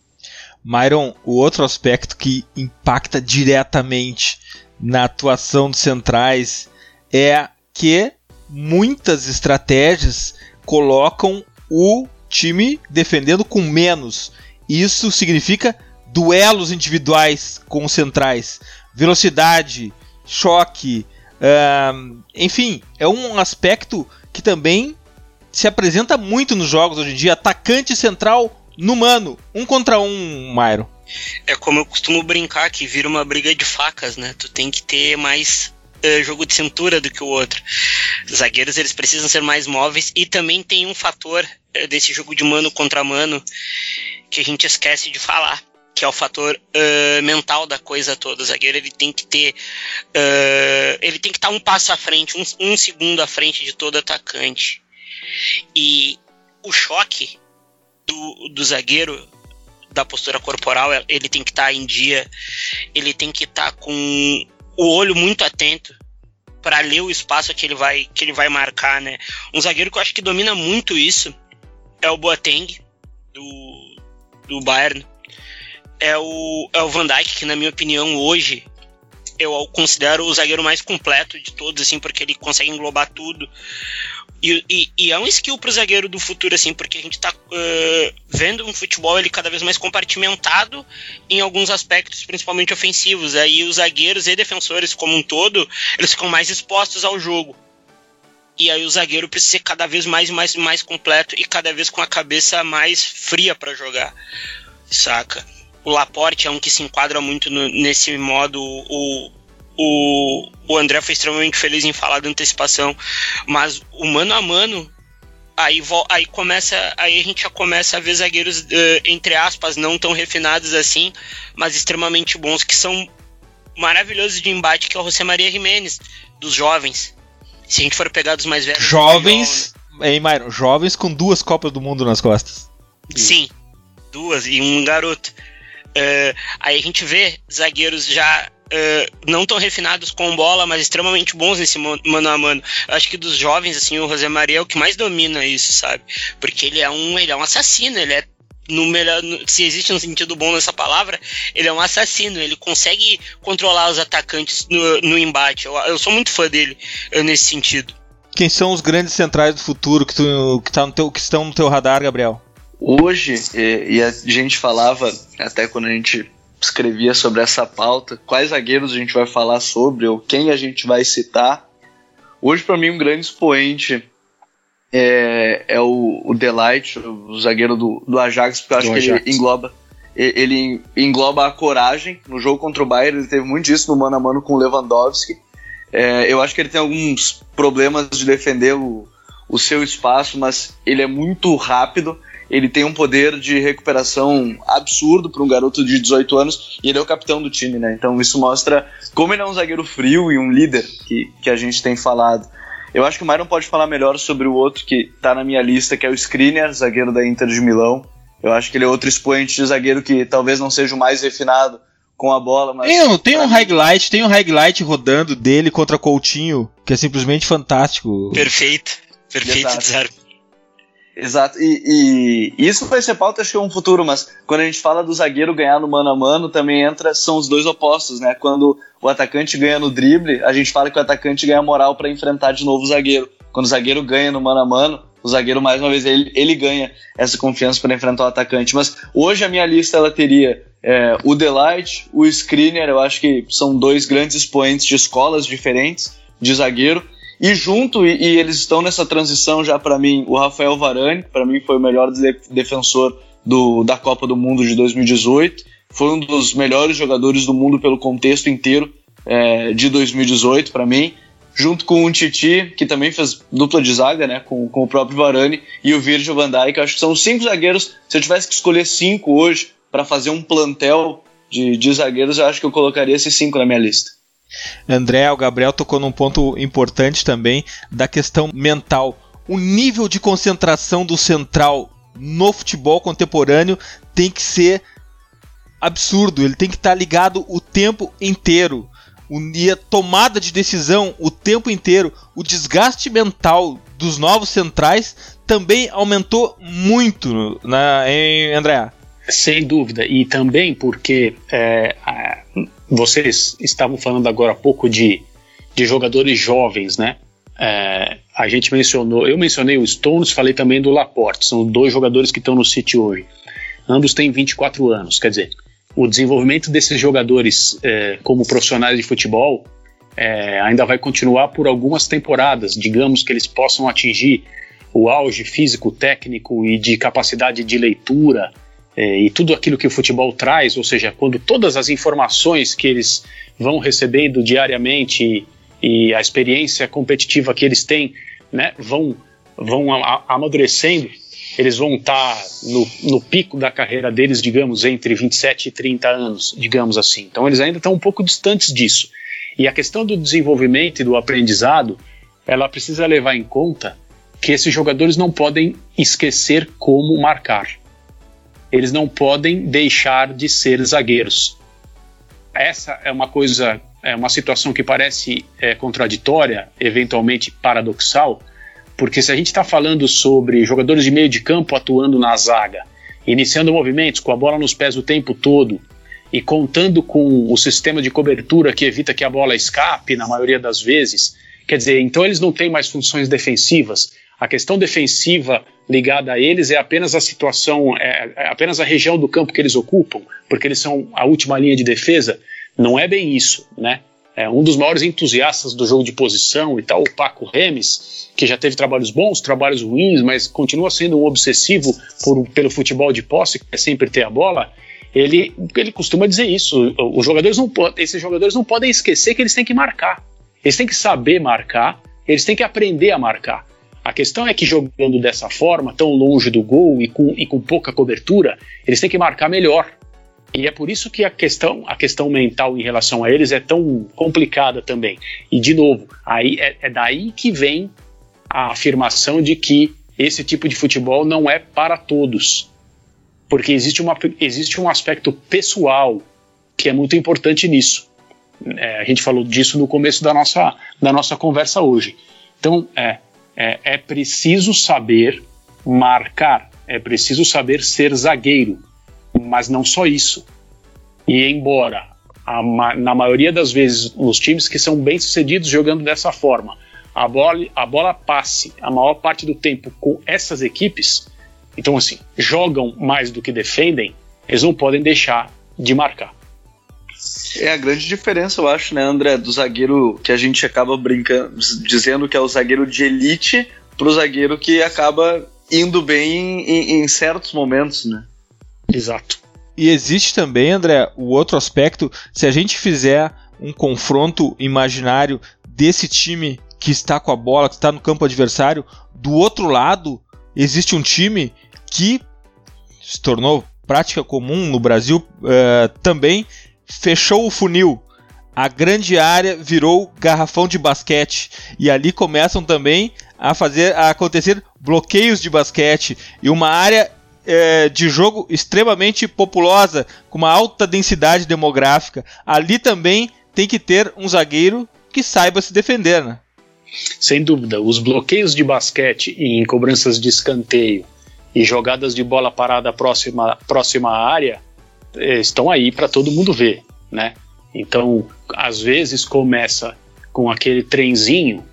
Myron, o outro aspecto que impacta diretamente na atuação dos centrais é que muitas estratégias colocam o time defendendo com menos. Isso significa duelos individuais com os centrais, velocidade, choque, uh, enfim, é um aspecto que também se apresenta muito nos jogos hoje em dia. Atacante central no mano, um contra um, Myron. É como eu costumo brincar que vira uma briga de facas, né? Tu tem que ter mais uh, jogo de cintura do que o outro. Os zagueiros eles precisam ser mais móveis e também tem um fator uh, desse jogo de mano contra mano que a gente esquece de falar, que é o fator uh, mental da coisa toda. O zagueiro ele tem que ter, ele tem que estar um passo à frente, um, um segundo à frente de todo atacante. E o choque do, do zagueiro, da postura corporal, ele tem que estar tá em dia, ele tem que estar tá com o olho muito atento para ler o espaço que ele vai que ele vai marcar, né? Um zagueiro que eu acho que domina muito isso é o Boateng do, do Bayern. É o, é o Van Dijk, que na minha opinião hoje eu considero o zagueiro mais completo de todos, assim, porque ele consegue englobar tudo. E, e, e, é um skill pro zagueiro do futuro, assim, porque a gente tá uh, vendo um futebol ele cada vez mais compartimentado em alguns aspectos, principalmente ofensivos. Aí os zagueiros e defensores como um todo, eles ficam mais expostos ao jogo. E aí o zagueiro precisa ser cada vez mais mais mais completo e cada vez com a cabeça mais fria para jogar. Saca? O Laporte é um que se enquadra muito no, nesse modo. O, o, o André foi extremamente feliz em falar da antecipação, mas o mano a mano aí, aí começa aí a gente já começa a ver zagueiros uh, entre aspas não tão refinados assim mas extremamente bons que são maravilhosos de embate que é o José Maria Jimenez dos jovens. Se a gente for pegar dos mais velhos jovens hein, Myron, jovens com duas copas do mundo nas costas. Sim duas e um garoto. Uh, aí a gente vê zagueiros já Uh, não tão refinados com bola, mas extremamente bons nesse mano a mano. Eu acho que dos jovens, assim, o José Maria é o que mais domina isso, sabe? Porque ele é um, ele é um assassino, ele é no melhor, no, se existe um sentido bom nessa palavra, ele é um assassino, ele consegue controlar os atacantes no, no embate. Eu, eu, sou muito fã dele uh, nesse sentido. Quem são os grandes centrais do futuro que, tu, que, tá no teu, que estão no teu radar, Gabriel? Hoje, e, e a gente falava, até quando a gente escrevia sobre essa pauta, quais zagueiros a gente vai falar sobre ou quem a gente vai citar. Hoje, para mim, um grande expoente é, é o, o Delight, o zagueiro do, do Ajax, porque eu acho do que Ajax. ele engloba ele engloba a coragem. No jogo contra o Bayern, ele teve muito disso no mano a mano com o Lewandowski. É, eu acho que ele tem alguns problemas de defender o, o seu espaço, mas ele é muito rápido ele tem um poder de recuperação absurdo para um garoto de 18 anos e ele é o capitão do time, né? Então isso mostra como ele é um zagueiro frio e um líder que, que a gente tem falado. Eu acho que o Myron pode falar melhor sobre o outro que está na minha lista, que é o Skriniar, zagueiro da Inter de Milão. Eu acho que ele é outro expoente de zagueiro que talvez não seja o mais refinado com a bola, mas. Tem, tem um highlight, tem um highlight rodando dele contra Coutinho, que é simplesmente fantástico. Perfeito. Perfeito, Exato. Exato, e, e, isso vai ser pauta, acho que é um futuro, mas quando a gente fala do zagueiro ganhar no mano a mano, também entra, são os dois opostos, né? Quando o atacante ganha no drible, a gente fala que o atacante ganha moral para enfrentar de novo o zagueiro. Quando o zagueiro ganha no mano a mano, o zagueiro, mais uma vez, ele, ele ganha essa confiança para enfrentar o atacante. Mas hoje a minha lista ela teria é, o Delight, o Screener, eu acho que são dois grandes expoentes de escolas diferentes de zagueiro. E junto, e, e eles estão nessa transição já para mim, o Rafael Varane, para mim foi o melhor de defensor do, da Copa do Mundo de 2018, foi um dos melhores jogadores do mundo pelo contexto inteiro é, de 2018 para mim, junto com o Titi, que também fez dupla de zaga, né, com, com o próprio Varane, e o Virgil van Dijk, acho que são cinco zagueiros, se eu tivesse que escolher cinco hoje para fazer um plantel de, de zagueiros, eu acho que eu colocaria esses cinco na minha lista. André, o Gabriel tocou num ponto importante também da questão mental. O nível de concentração do central no futebol contemporâneo tem que ser absurdo, ele tem que estar ligado o tempo inteiro. E a tomada de decisão o tempo inteiro, o desgaste mental dos novos centrais também aumentou muito, né, hein, André? Sem dúvida, e também porque é, vocês estavam falando agora há pouco de, de jogadores jovens, né? É, a gente mencionou, eu mencionei o Stones, falei também do Laporte, são dois jogadores que estão no City hoje. Ambos têm 24 anos, quer dizer, o desenvolvimento desses jogadores é, como profissionais de futebol é, ainda vai continuar por algumas temporadas. Digamos que eles possam atingir o auge físico, técnico e de capacidade de leitura é, e tudo aquilo que o futebol traz, ou seja, quando todas as informações que eles vão recebendo diariamente e, e a experiência competitiva que eles têm, né, vão, vão amadurecendo, eles vão estar tá no, no, pico da carreira deles, digamos, entre 27 e 30 anos, digamos assim. Então eles ainda estão um pouco distantes disso. E a questão do desenvolvimento e do aprendizado, ela precisa levar em conta que esses jogadores não podem esquecer como marcar eles não podem deixar de ser zagueiros. Essa é uma coisa, é uma situação que parece é, contraditória, eventualmente paradoxal, porque se a gente está falando sobre jogadores de meio de campo atuando na zaga, iniciando movimentos com a bola nos pés o tempo todo e contando com o sistema de cobertura que evita que a bola escape na maioria das vezes, quer dizer, então eles não têm mais funções defensivas. A questão defensiva ligada a eles é apenas a situação, é, é apenas a região do campo que eles ocupam, porque eles são a última linha de defesa. Não é bem isso, né? É, um dos maiores entusiastas do jogo de posição e tal, o Paco Remes, que já teve trabalhos bons, trabalhos ruins, mas continua sendo um obsessivo por, pelo futebol de posse, que é sempre ter a bola. Ele, ele costuma dizer isso. Os jogadores não esses jogadores não podem esquecer que eles têm que marcar. Eles têm que saber marcar, eles têm que aprender a marcar. A questão é que jogando dessa forma, tão longe do gol e com, e com pouca cobertura, eles têm que marcar melhor. E é por isso que a questão, a questão mental em relação a eles é tão complicada também. E, de novo, aí é, é daí que vem a afirmação de que esse tipo de futebol não é para todos. Porque existe, uma, existe um aspecto pessoal que é muito importante nisso. É, a gente falou disso no começo da nossa, da nossa conversa hoje. Então, é, é, é preciso saber marcar, é preciso saber ser zagueiro, mas não só isso. E embora a, na maioria das vezes os times que são bem sucedidos jogando dessa forma, a bola, a bola passe a maior parte do tempo com essas equipes, então assim, jogam mais do que defendem, eles não podem deixar de marcar. É a grande diferença, eu acho, né, André, do zagueiro que a gente acaba brincando, dizendo que é o zagueiro de elite, pro zagueiro que acaba indo bem em, em certos momentos, né? Exato. E existe também, André, o outro aspecto, se a gente fizer um confronto imaginário desse time que está com a bola, que está no campo adversário, do outro lado existe um time que se tornou prática comum no Brasil uh, também, fechou o funil. A grande área virou garrafão de basquete e ali começam também a fazer a acontecer bloqueios de basquete e uma área é, de jogo extremamente populosa, com uma alta densidade demográfica, ali também tem que ter um zagueiro que saiba se defender, né? Sem dúvida, os bloqueios de basquete em cobranças de escanteio e jogadas de bola parada próxima, próxima à área estão aí para todo mundo ver, né? Então, às vezes começa com aquele trenzinho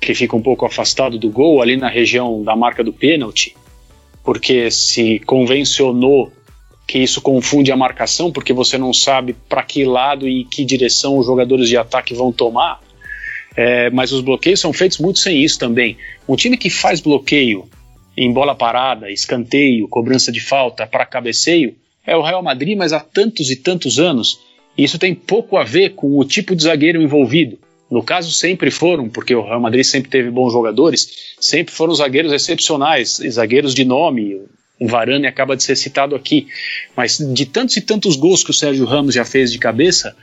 que fica um pouco afastado do gol, ali na região da marca do pênalti, porque se convencionou que isso confunde a marcação, porque você não sabe para que lado e que direção os jogadores de ataque vão tomar. É, mas os bloqueios são feitos muito sem isso também. Um time que faz bloqueio em bola parada, escanteio, cobrança de falta para cabeceio é o Real Madrid, mas há tantos e tantos anos. E isso tem pouco a ver com o tipo de zagueiro envolvido. No caso, sempre foram, porque o Real Madrid sempre teve bons jogadores, sempre foram zagueiros excepcionais, zagueiros de nome. O Varane acaba de ser citado aqui. Mas de tantos e tantos gols que o Sérgio Ramos já fez de cabeça,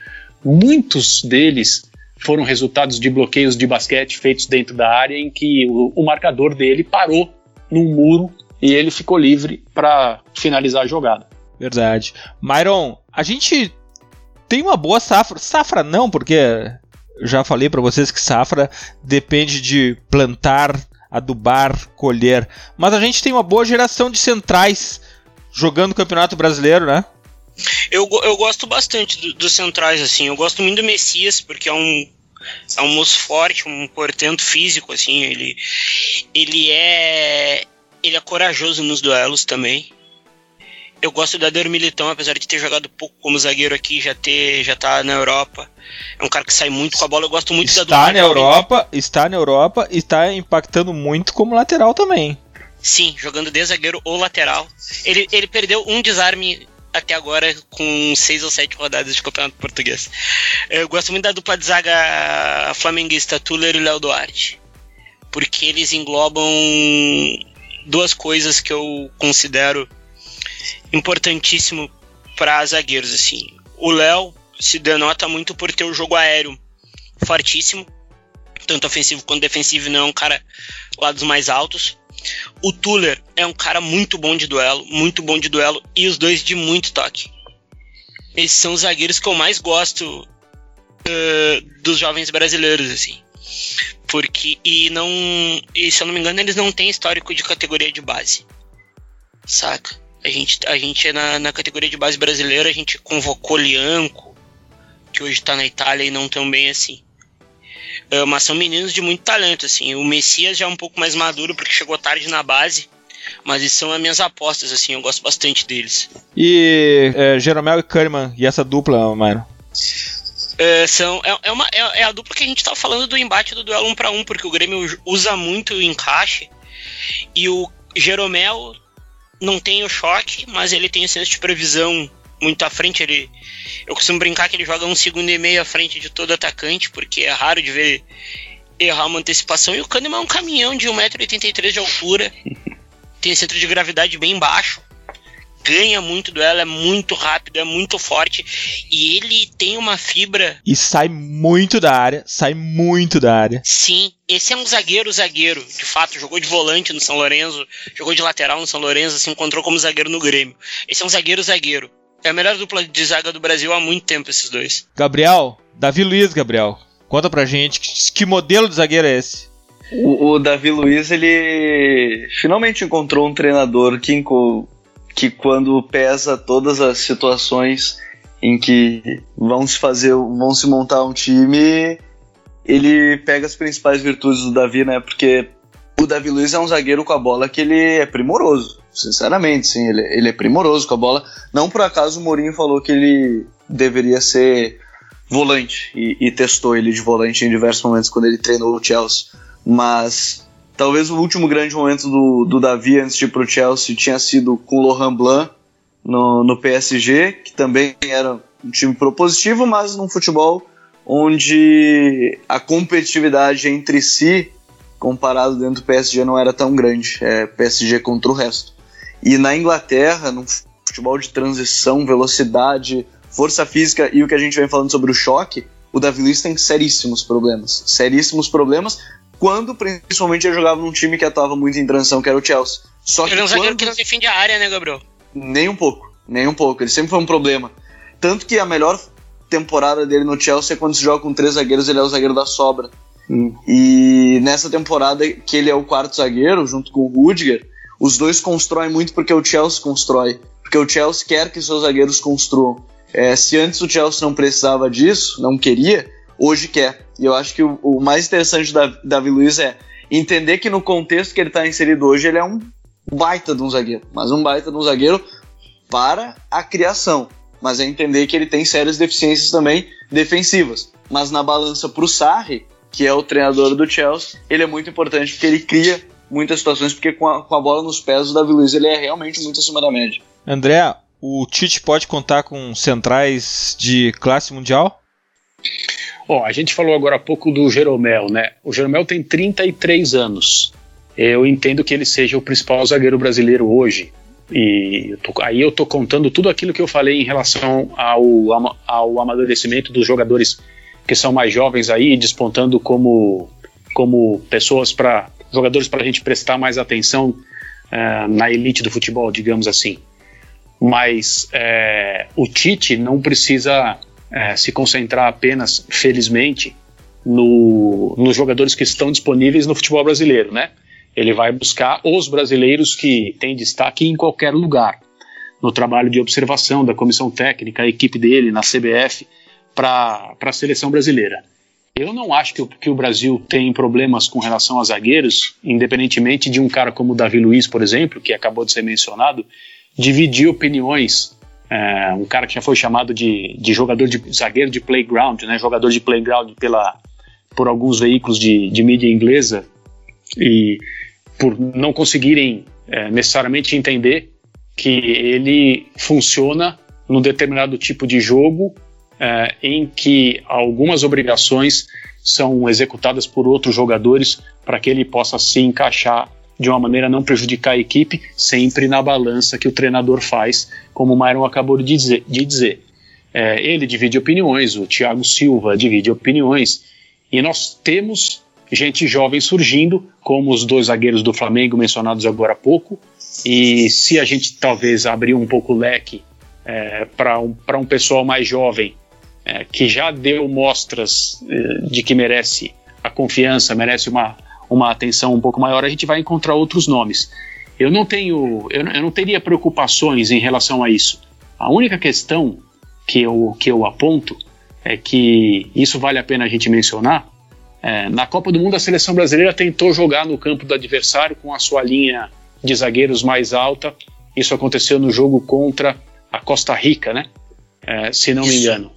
muitos deles foram resultados de bloqueios de basquete feitos dentro da área em que o, o marcador dele parou num muro e ele ficou livre para finalizar a jogada. Verdade. Myron, a gente tem uma boa safra. Safra não, porque já falei para vocês que safra depende de plantar, adubar, colher. Mas a gente tem uma boa geração de centrais jogando o Campeonato Brasileiro, né? Eu, eu gosto bastante dos do centrais, assim. Eu gosto muito do Messias, porque é um, é um moço forte, um portento físico, assim. Ele, ele é. Ele é corajoso nos duelos também. Eu gosto do Adair Militão, apesar de ter jogado pouco como zagueiro aqui, já ter já tá na Europa. É um cara que sai muito com a bola. Eu gosto muito está da Está na Europa, está na Europa e está impactando muito como lateral também. Sim, jogando de zagueiro ou lateral. Ele, ele perdeu um desarme até agora com seis ou sete rodadas de campeonato português. Eu gosto muito da dupla de zaga flamenguista Tuller e Léo Duarte. Porque eles englobam duas coisas que eu considero importantíssimo para zagueiros assim. O Léo se denota muito por ter o jogo aéreo fortíssimo, tanto ofensivo quanto defensivo, não é um cara lá dos mais altos. O Tuller é um cara muito bom de duelo, muito bom de duelo, e os dois de muito toque. Esses são os zagueiros que eu mais gosto uh, dos jovens brasileiros, assim. Porque, e não. E se eu não me engano, eles não têm histórico de categoria de base. Saca? A gente, a gente na, na categoria de base brasileira, a gente convocou Lianco, que hoje tá na Itália e não tão bem assim. Uh, mas são meninos de muito talento, assim. O Messias já é um pouco mais maduro porque chegou tarde na base. Mas eles são as minhas apostas, assim, eu gosto bastante deles. E é, Jeromel e Kahneman, e essa dupla, Mário? É, são, é, é, uma, é, é, a dupla que a gente tava falando do embate do duelo 1 para 1 porque o Grêmio usa muito o encaixe. E o Jeromel não tem o choque, mas ele tem o senso de previsão muito à frente. Ele, eu costumo brincar que ele joga um segundo e meio à frente de todo atacante, porque é raro de ver errar uma antecipação. E o Kahneman é um caminhão de 1,83m de altura, *laughs* tem centro de gravidade bem baixo, ganha muito duelo, é muito rápido, é muito forte e ele tem uma fibra. E sai muito da área, sai muito da área. Sim, esse é um zagueiro, zagueiro. De fato, jogou de volante no São Lourenço, jogou de lateral no São Lourenço, se encontrou como zagueiro no Grêmio. Esse é um zagueiro, zagueiro. É a melhor dupla de zaga do Brasil há muito tempo, esses dois. Gabriel, Davi Luiz, Gabriel. Conta pra gente que, que modelo de zagueiro é esse? O, o, Davi Luiz, ele finalmente encontrou um treinador que, que quando pesa todas as situações em que vão se fazer, vão se montar um time, ele pega as principais virtudes do Davi, né? Porque o Davi Luiz é um zagueiro com a bola que ele é primoroso. Sinceramente, sim, ele, ele é primoroso com a bola. Não por acaso o Mourinho falou que ele deveria ser volante e, e, testou ele de volante em diversos momentos quando ele treinou o Chelsea. Mas talvez o último grande momento do, do Davi antes de ir para o Chelsea tinha sido com o Laurent Blanc no, no PSG, que também era um time propositivo, mas num futebol onde a competitividade entre si, comparado dentro do PSG, não era tão grande. É PSG contra o resto. E na Inglaterra, num futebol de transição, velocidade, força física e o que a gente vem falando sobre o choque, o Davi Luiz tem seríssimos problemas. Seríssimos problemas quando principalmente ele jogava num time que atuava muito em transição, que era o Chelsea. Só ele que é um zagueiro que não defende a área, né, Gabriel? Nem um pouco, nem um pouco. Ele sempre foi um problema. Tanto que a melhor temporada dele no Chelsea é quando se joga com três zagueiros, ele é o zagueiro da sobra. Hum. E nessa temporada que ele é o quarto zagueiro, junto com o Rudiger, os dois constroem muito porque o Chelsea constrói. Porque o Chelsea quer que seus zagueiros construam. É, se antes o Chelsea não precisava disso, não queria, hoje quer. E eu acho que o, o mais interessante da Davi Luiz é entender que no contexto que ele está inserido hoje, ele é um baita de um zagueiro. Mas um baita de um zagueiro para a criação. Mas é entender que ele tem sérias deficiências também defensivas. Mas na balança para o Sarri, que é o treinador do Chelsea, ele é muito importante porque ele cria muitas situações, porque com a, com a bola nos pés, o Davi Luiz ele é realmente muito acima da média. André, o Tite pode contar com centrais de classe mundial? Bom, a gente falou agora há pouco do Jeromel, né? O Jeromel tem 33 anos. Eu entendo que ele seja o principal zagueiro brasileiro hoje. E eu tô, aí eu tô contando tudo aquilo que eu falei em relação ao, ao amadurecimento dos jogadores que são mais jovens aí, despontando como, como pessoas para jogadores para a gente prestar mais atenção uh, na elite do futebol, digamos assim. Mas é, o Tite não precisa é, se concentrar apenas, felizmente, no, nos jogadores que estão disponíveis no futebol brasileiro, né? Ele vai buscar os brasileiros que têm destaque em qualquer lugar. No trabalho de observação da comissão técnica, a equipe dele, na CBF, para a seleção brasileira. Eu não acho que, que, o Brasil tem problemas com relação a zagueiros, independentemente de um cara como o Davi Luiz, por exemplo, que acabou de ser mencionado, dividir opiniões. É, um cara que já foi chamado de, de jogador de zagueiro de playground, né, jogador de playground pela, por alguns veículos de, de mídia inglesa, e por não conseguirem é, necessariamente entender que ele funciona num determinado tipo de jogo é, em que algumas obrigações são executadas por outros jogadores para que ele possa se encaixar de uma maneira a não prejudicar a equipe, sempre na balança que o treinador faz, como o Myron acabou de dizer. De dizer. É, ele divide opiniões, o Thiago Silva divide opiniões, e nós temos gente jovem surgindo, como os dois zagueiros do Flamengo mencionados agora há pouco. E se a gente talvez abrir um pouco o leque é, para um, um pessoal mais jovem, é, que já deu mostras é, de que merece a confiança, merece uma, uma atenção um pouco maior, a gente vai encontrar outros nomes. Eu não tenho, eu, eu não teria preocupações em relação a isso. A única questão que eu, que eu aponto é que isso vale a pena a gente mencionar. É, na Copa do Mundo, a seleção brasileira tentou jogar no campo do adversário com a sua linha de zagueiros mais alta. Isso aconteceu no jogo contra a Costa Rica, né? É, se não me engano.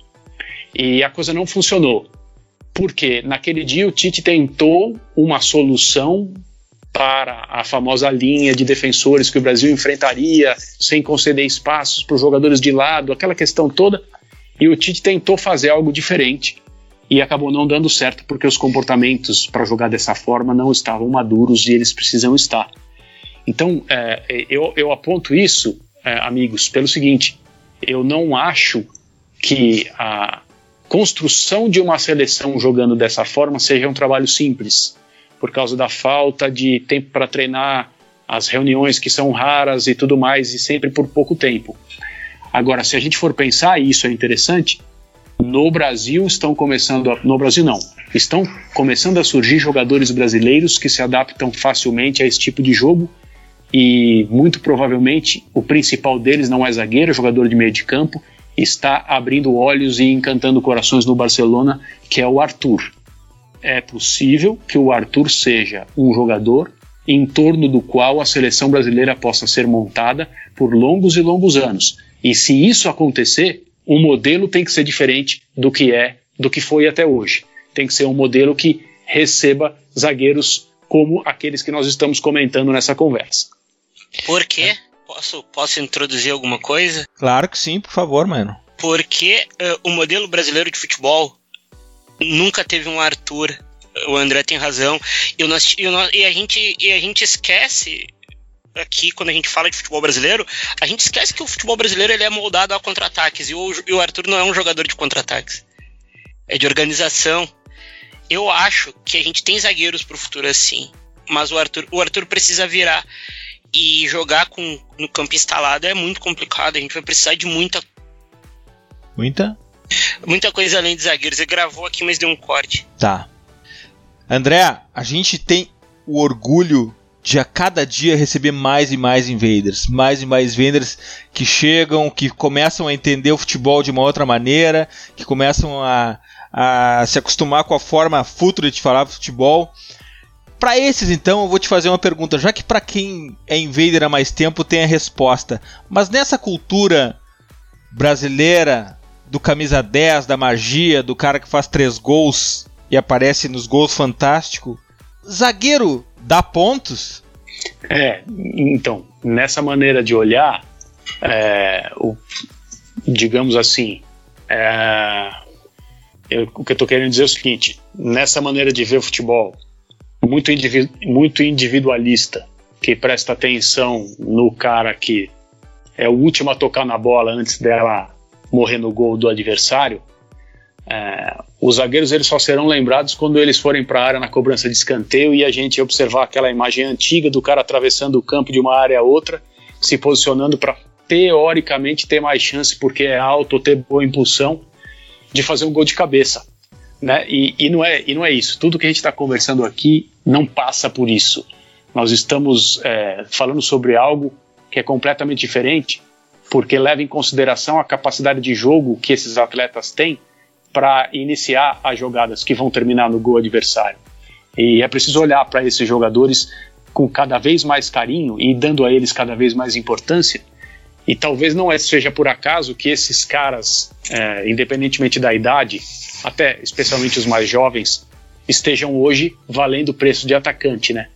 E a coisa não funcionou. Porque naquele dia o Tite tentou uma solução para a famosa linha de defensores que o Brasil enfrentaria, sem conceder espaços para os jogadores de lado, aquela questão toda. E o Tite tentou fazer algo diferente e acabou não dando certo porque os comportamentos para jogar dessa forma não estavam maduros e eles precisam estar. Então, é, eu, eu, aponto isso, é, amigos, pelo seguinte: eu não acho que a construção de uma seleção jogando dessa forma seja um trabalho simples por causa da falta de tempo para treinar, as reuniões que são raras e tudo mais, e sempre por pouco tempo. Agora, se a gente for pensar, e isso é interessante, no Brasil estão começando, a, no Brasil não, estão começando a surgir jogadores brasileiros que se adaptam facilmente a esse tipo de jogo e muito provavelmente o principal deles não é zagueiro, é jogador de meio de campo, está abrindo olhos e encantando corações no Barcelona, que é o Arthur é possível que o Arthur seja um jogador em torno do qual a seleção brasileira possa ser montada por longos e longos anos. E se isso acontecer, o modelo tem que ser diferente do que é, do que foi até hoje. Tem que ser um modelo que receba zagueiros como aqueles que nós estamos comentando nessa conversa. Por quê? Posso, posso introduzir alguma coisa? Claro que sim, por favor, mano. Porque uh, o modelo brasileiro de futebol nunca teve um Arthur. O André tem razão. Eu não, e, a gente, e a gente esquece aqui, quando a gente fala de futebol brasileiro, a gente esquece que o futebol brasileiro ele é moldado a contra-ataques. E o, e o Arthur não é um jogador de contra-ataques. É de organização. Eu acho que a gente tem zagueiros para o futuro assim. Mas o Arthur, o Arthur precisa virar. E jogar com, no campo instalado é muito complicado. A gente vai precisar de muita. Muita? Muita coisa além de zagueiros. Ele gravou aqui, mas deu um corte. Tá. André, a gente tem o orgulho de a cada dia receber mais e mais invaders, mais e mais vendors que chegam, que começam a entender o futebol de uma outra maneira, que começam a, a se acostumar com a forma futura de falar futebol. Para esses, então, eu vou te fazer uma pergunta, já que para quem é invader há mais tempo tem a resposta, mas nessa cultura brasileira do camisa 10, da magia, do cara que faz três gols e aparece nos gols fantástico. Zagueiro dá pontos? É, então, nessa maneira de olhar, é, o, digamos assim, é, eu, o que eu estou querendo dizer é o seguinte: nessa maneira de ver o futebol, muito, muito individualista, que presta atenção no cara que é o último a tocar na bola antes dela morrer no gol do adversário, é, os zagueiros eles só serão lembrados quando eles forem para a área na cobrança de escanteio e a gente observar aquela imagem antiga do cara atravessando o campo de uma área a outra, se posicionando para teoricamente ter mais chance porque é alto ter boa impulsão de fazer um gol de cabeça. Né? E, e, não é, e não é isso. Tudo que a gente está conversando aqui não passa por isso. Nós estamos é, falando sobre algo que é completamente diferente porque leva em consideração a capacidade de jogo que esses atletas têm para iniciar as jogadas que vão terminar no gol adversário. E é preciso olhar para esses jogadores com cada vez mais carinho e dando a eles cada vez mais importância. E talvez não é, seja por acaso que esses caras, é, independentemente da idade, até especialmente os mais jovens, estejam hoje valendo o preço de atacante, né?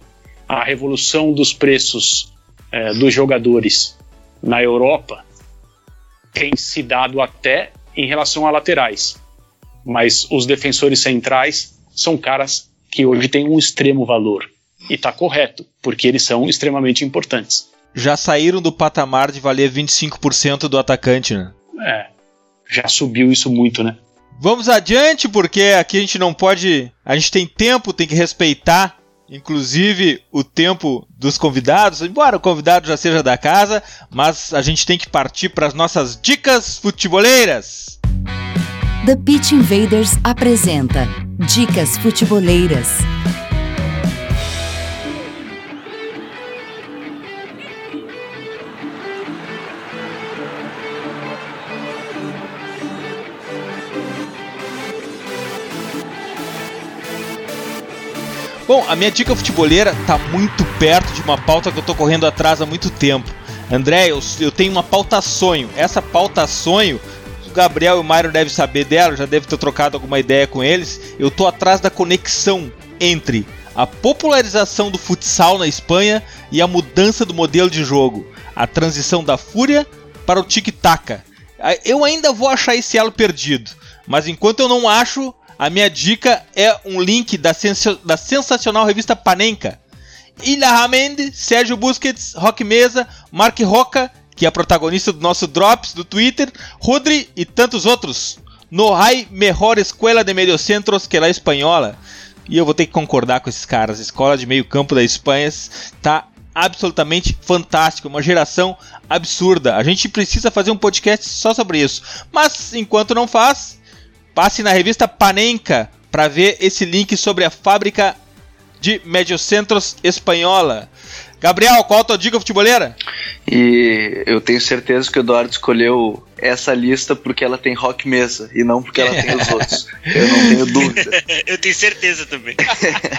A revolução dos preços é, dos jogadores na Europa tem se dado até em relação a laterais. Mas os defensores centrais são caras que hoje têm um extremo valor. E está correto, porque eles são extremamente importantes. Já saíram do patamar de valer 25% do atacante, né? É, já subiu isso muito, né? Vamos adiante, porque aqui a gente não pode. A gente tem tempo, tem que respeitar, inclusive, o tempo dos convidados. Embora o convidado já seja da casa, mas a gente tem que partir para as nossas dicas futeboleiras. The Pitch Invaders apresenta Dicas Futeboleiras. Bom, a minha dica futeboleira tá muito perto de uma pauta que eu tô correndo atrás há muito tempo. André, eu, eu tenho uma pauta sonho. Essa pauta sonho, Gabriel e o Mário devem saber dela, já deve ter trocado alguma ideia com eles. Eu tô atrás da conexão entre a popularização do futsal na Espanha e a mudança do modelo de jogo, a transição da fúria para o tic-tac. Eu ainda vou achar esse elo perdido, mas enquanto eu não acho, a minha dica é um link da, sens da sensacional revista Panenka. Ilha Ramendi, Sérgio Busquets, Rock Mesa, Mark Roca, que é protagonista do nosso Drops do Twitter, Rodri e tantos outros. No hay mejor escuela de mediocentros que la espanhola. E eu vou ter que concordar com esses caras. A escola de meio campo da Espanha está absolutamente fantástica, uma geração absurda. A gente precisa fazer um podcast só sobre isso. Mas enquanto não faz, Passe na revista Panenka para ver esse link sobre a fábrica de Mediocentros espanhola. Gabriel, qual a tua dica futeboleira? E eu tenho certeza que o Eduardo escolheu essa lista porque ela tem rock mesa e não porque ela tem os outros. Eu não tenho *laughs* dúvida. eu tenho certeza também.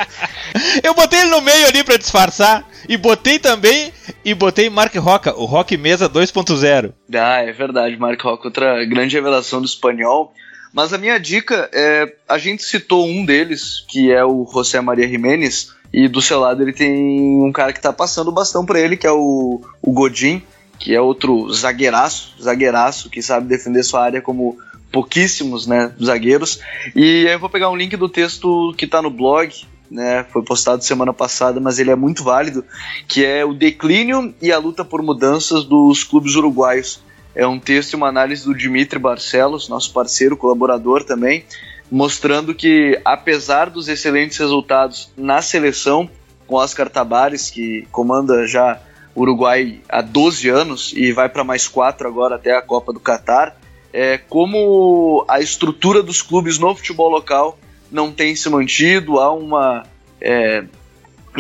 *laughs* eu botei ele no meio ali para disfarçar e botei também e botei Mark Roca, o rock mesa 2.0. Ah, é verdade, Mark Roca, outra grande revelação do espanhol. Mas a minha dica é. A gente citou um deles, que é o José Maria Jiménez, e do seu lado ele tem um cara que tá passando o bastão para ele, que é o, o Godin, que é outro zagueiraço, zagueiraço, que sabe defender sua área como pouquíssimos né, zagueiros. E aí eu vou pegar um link do texto que tá no blog, né, foi postado semana passada, mas ele é muito válido, que é o declínio e a luta por mudanças dos clubes uruguaios. É um texto e uma análise do Dimitri Barcelos, nosso parceiro, colaborador também, mostrando que, apesar dos excelentes resultados na seleção, com Oscar Tabares, que comanda já o Uruguai há 12 anos e vai para mais quatro agora até a Copa do Catar, é, como a estrutura dos clubes no futebol local não tem se mantido, há uma, é,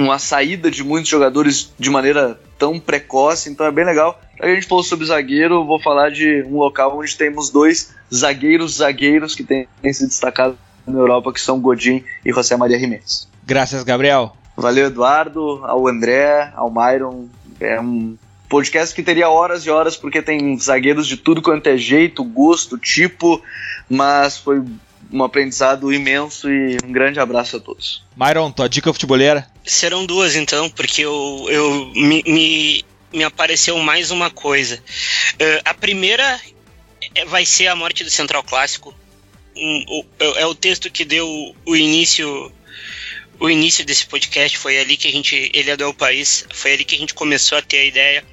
uma saída de muitos jogadores de maneira tão precoce, então é bem legal a gente falou sobre zagueiro, vou falar de um local onde temos dois zagueiros zagueiros que têm, têm se destacado na Europa, que são Godin e José Maria Jiménez. Graças, Gabriel. Valeu, Eduardo, ao André, ao Myron. É um podcast que teria horas e horas, porque tem zagueiros de tudo quanto é jeito, gosto, tipo, mas foi um aprendizado imenso e um grande abraço a todos. Myron, tua dica futeboleira? Serão duas então, porque eu, eu me, me me apareceu mais uma coisa. Uh, a primeira é, vai ser a morte do Central Clássico. Um, o, é, é o texto que deu o início o início desse podcast foi ali que a gente ele é do país foi ali que a gente começou a ter a ideia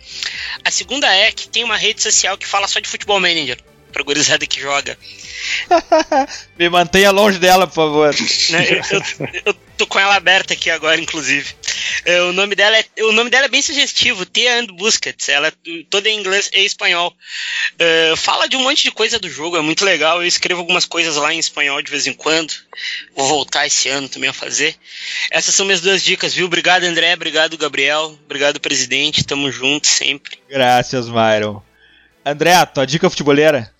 a segunda é que tem uma rede social que fala só de futebol manager pra gurizada que joga Me mantenha longe dela, por favor. Né, eu, eu, eu, tô com ela aberta aqui agora, inclusive. É, o nome dela é, o nome dela é bem sugestivo, Tia and Busquets. Ela é toda em inglês e espanhol. Uh, fala de um monte de coisa do jogo, é muito legal. Eu escrevo algumas coisas lá em espanhol de vez em quando. Vou voltar esse ano também a fazer. Essas são minhas duas dicas, viu? Obrigado, André. Obrigado, Gabriel. Obrigado, presidente. Tamo junto sempre. Graças, Myron. André, tua dica futeboleira?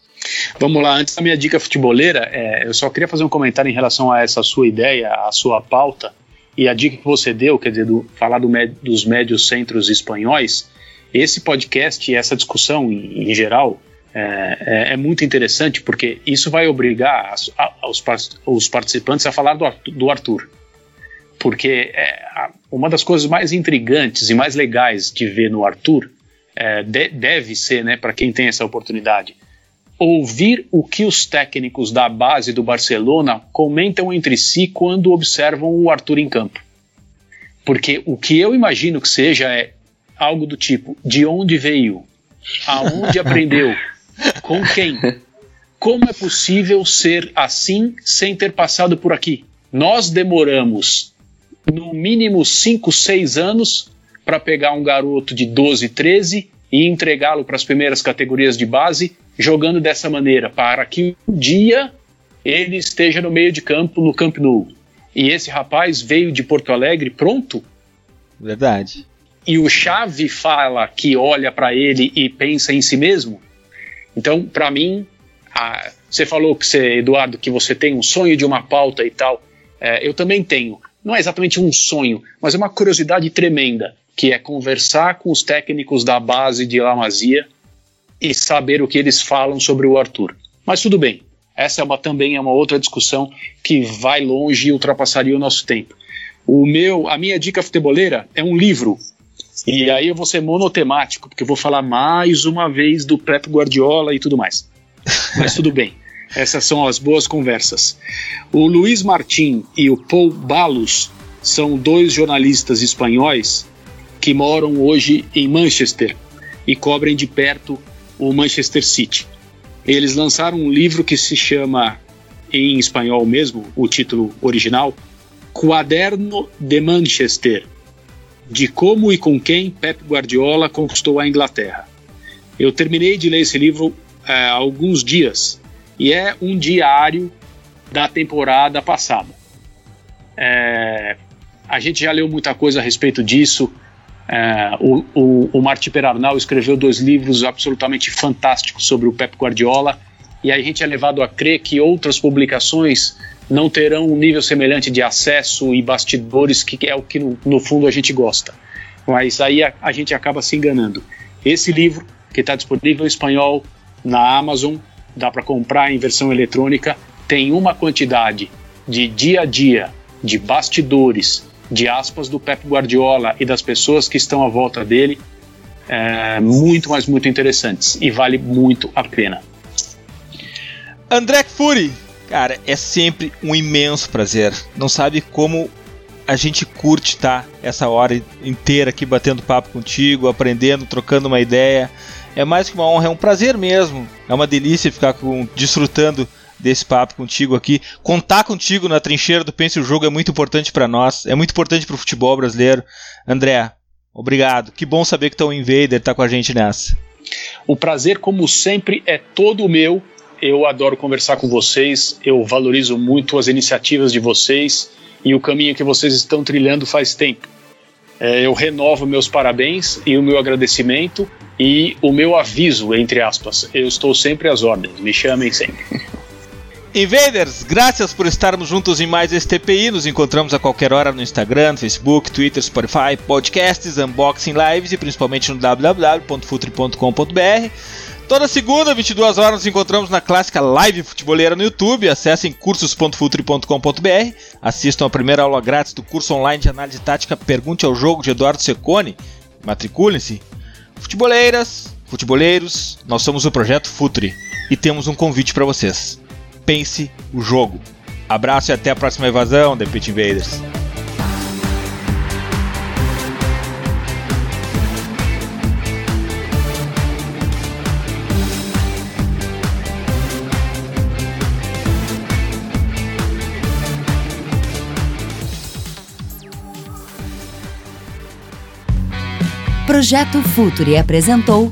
Vamos lá, antes da minha dica futeboleira, é, eu só queria fazer um comentário em relação a essa sua ideia, a sua pauta e a dica que você deu, quer dizer, do, falar do dos médios centros espanhóis. Esse podcast e essa discussão em, em geral é, é, é, muito interessante porque isso vai obrigar as, a, os, os, participantes a falar do, do Arthur. Porque é, uma das coisas mais intrigantes e mais legais de ver no Arthur é, de, deve ser, né, para quem tem essa oportunidade, ouvir o que os técnicos da base do Barcelona comentam entre si quando observam o Arthur em campo. Porque o que eu imagino que seja é algo do tipo: de onde veio? Aonde aprendeu? Com quem? como é possível ser assim sem ter passado por aqui? Nós demoramos no mínimo 5, 6 anos para pegar um garoto de 12, 13 e entregá-lo para as primeiras categorias de base, jogando dessa maneira, para que um dia ele esteja no meio de campo no Camp Nou. E esse rapaz veio de Porto Alegre pronto? Verdade. E o Chave fala que olha para ele e pensa em si mesmo? Então, para mim, a, você falou que você, Eduardo, que você tem um sonho de uma pauta e tal. É, eu também tenho. Não é exatamente um sonho, mas é uma curiosidade tremenda, que é conversar com os técnicos da base de La Masia e saber o que eles falam sobre o Arthur. Mas tudo bem. Essa é uma, também é uma outra discussão que vai longe e ultrapassaria o nosso tempo. O meu, a minha dica futeboleira é um livro. E aí eu vou ser monotemático, porque eu vou falar mais uma vez do Pep Guardiola e tudo mais. Mas tudo bem. *laughs* Essas são as boas conversas. O Luiz Martin e o Paul Balos são dois jornalistas espanhóis que moram hoje em Manchester e cobrem de perto o Manchester City. Eles lançaram um livro que se chama, em espanhol mesmo, o título original, Quaderno de Manchester, de como e com quem Pep Guardiola conquistou a Inglaterra. Eu terminei de ler esse livro há é, alguns dias e é um diário da temporada passada. É, a gente já leu muita coisa a respeito disso. É, o, o, o Marti Perarnal escreveu dois livros absolutamente fantásticos sobre o Pep Guardiola e a gente é levado a crer que outras publicações não terão um nível semelhante de acesso e bastidores que é o que no, no fundo a gente gosta. Mas aí a, a gente acaba se enganando. Esse livro, que está disponível em espanhol na Amazon, dá para comprar em versão eletrônica, tem uma quantidade de dia a dia, de bastidores, de aspas do Pep Guardiola e das pessoas que estão à volta dele, é, muito, mas muito interessantes e vale muito a pena. André Fury, cara, é sempre um imenso prazer. Não sabe como a gente curte tá essa hora inteira aqui batendo papo contigo, aprendendo, trocando uma ideia. É mais que uma honra, é um prazer mesmo. É uma delícia ficar com, desfrutando desse papo contigo aqui. Contar contigo na trincheira do Pense o Jogo é muito importante para nós, é muito importante para o futebol brasileiro. André, obrigado. Que bom saber que o Invader está com a gente nessa. O prazer, como sempre, é todo meu. Eu adoro conversar com vocês, eu valorizo muito as iniciativas de vocês e o caminho que vocês estão trilhando faz tempo. É, eu renovo meus parabéns e o meu agradecimento e o meu aviso, entre aspas. Eu estou sempre às ordens, me chamem sempre. *laughs* Invaders, graças por estarmos juntos em mais este TPI. Nos encontramos a qualquer hora no Instagram, Facebook, Twitter, Spotify, podcasts, unboxing lives e principalmente no www.futre.com.br. Toda segunda, 22 horas, nos encontramos na clássica live futeboleira no YouTube. Acessem cursos.futre.com.br. Assistam a primeira aula grátis do curso online de análise tática Pergunte ao Jogo de Eduardo Secone. Matriculem-se. Futeboleiras, futeboleiros, nós somos o Projeto Futre e temos um convite para vocês pense o jogo. Abraço e até a próxima invasão, The Pit Invaders. Projeto Futuri apresentou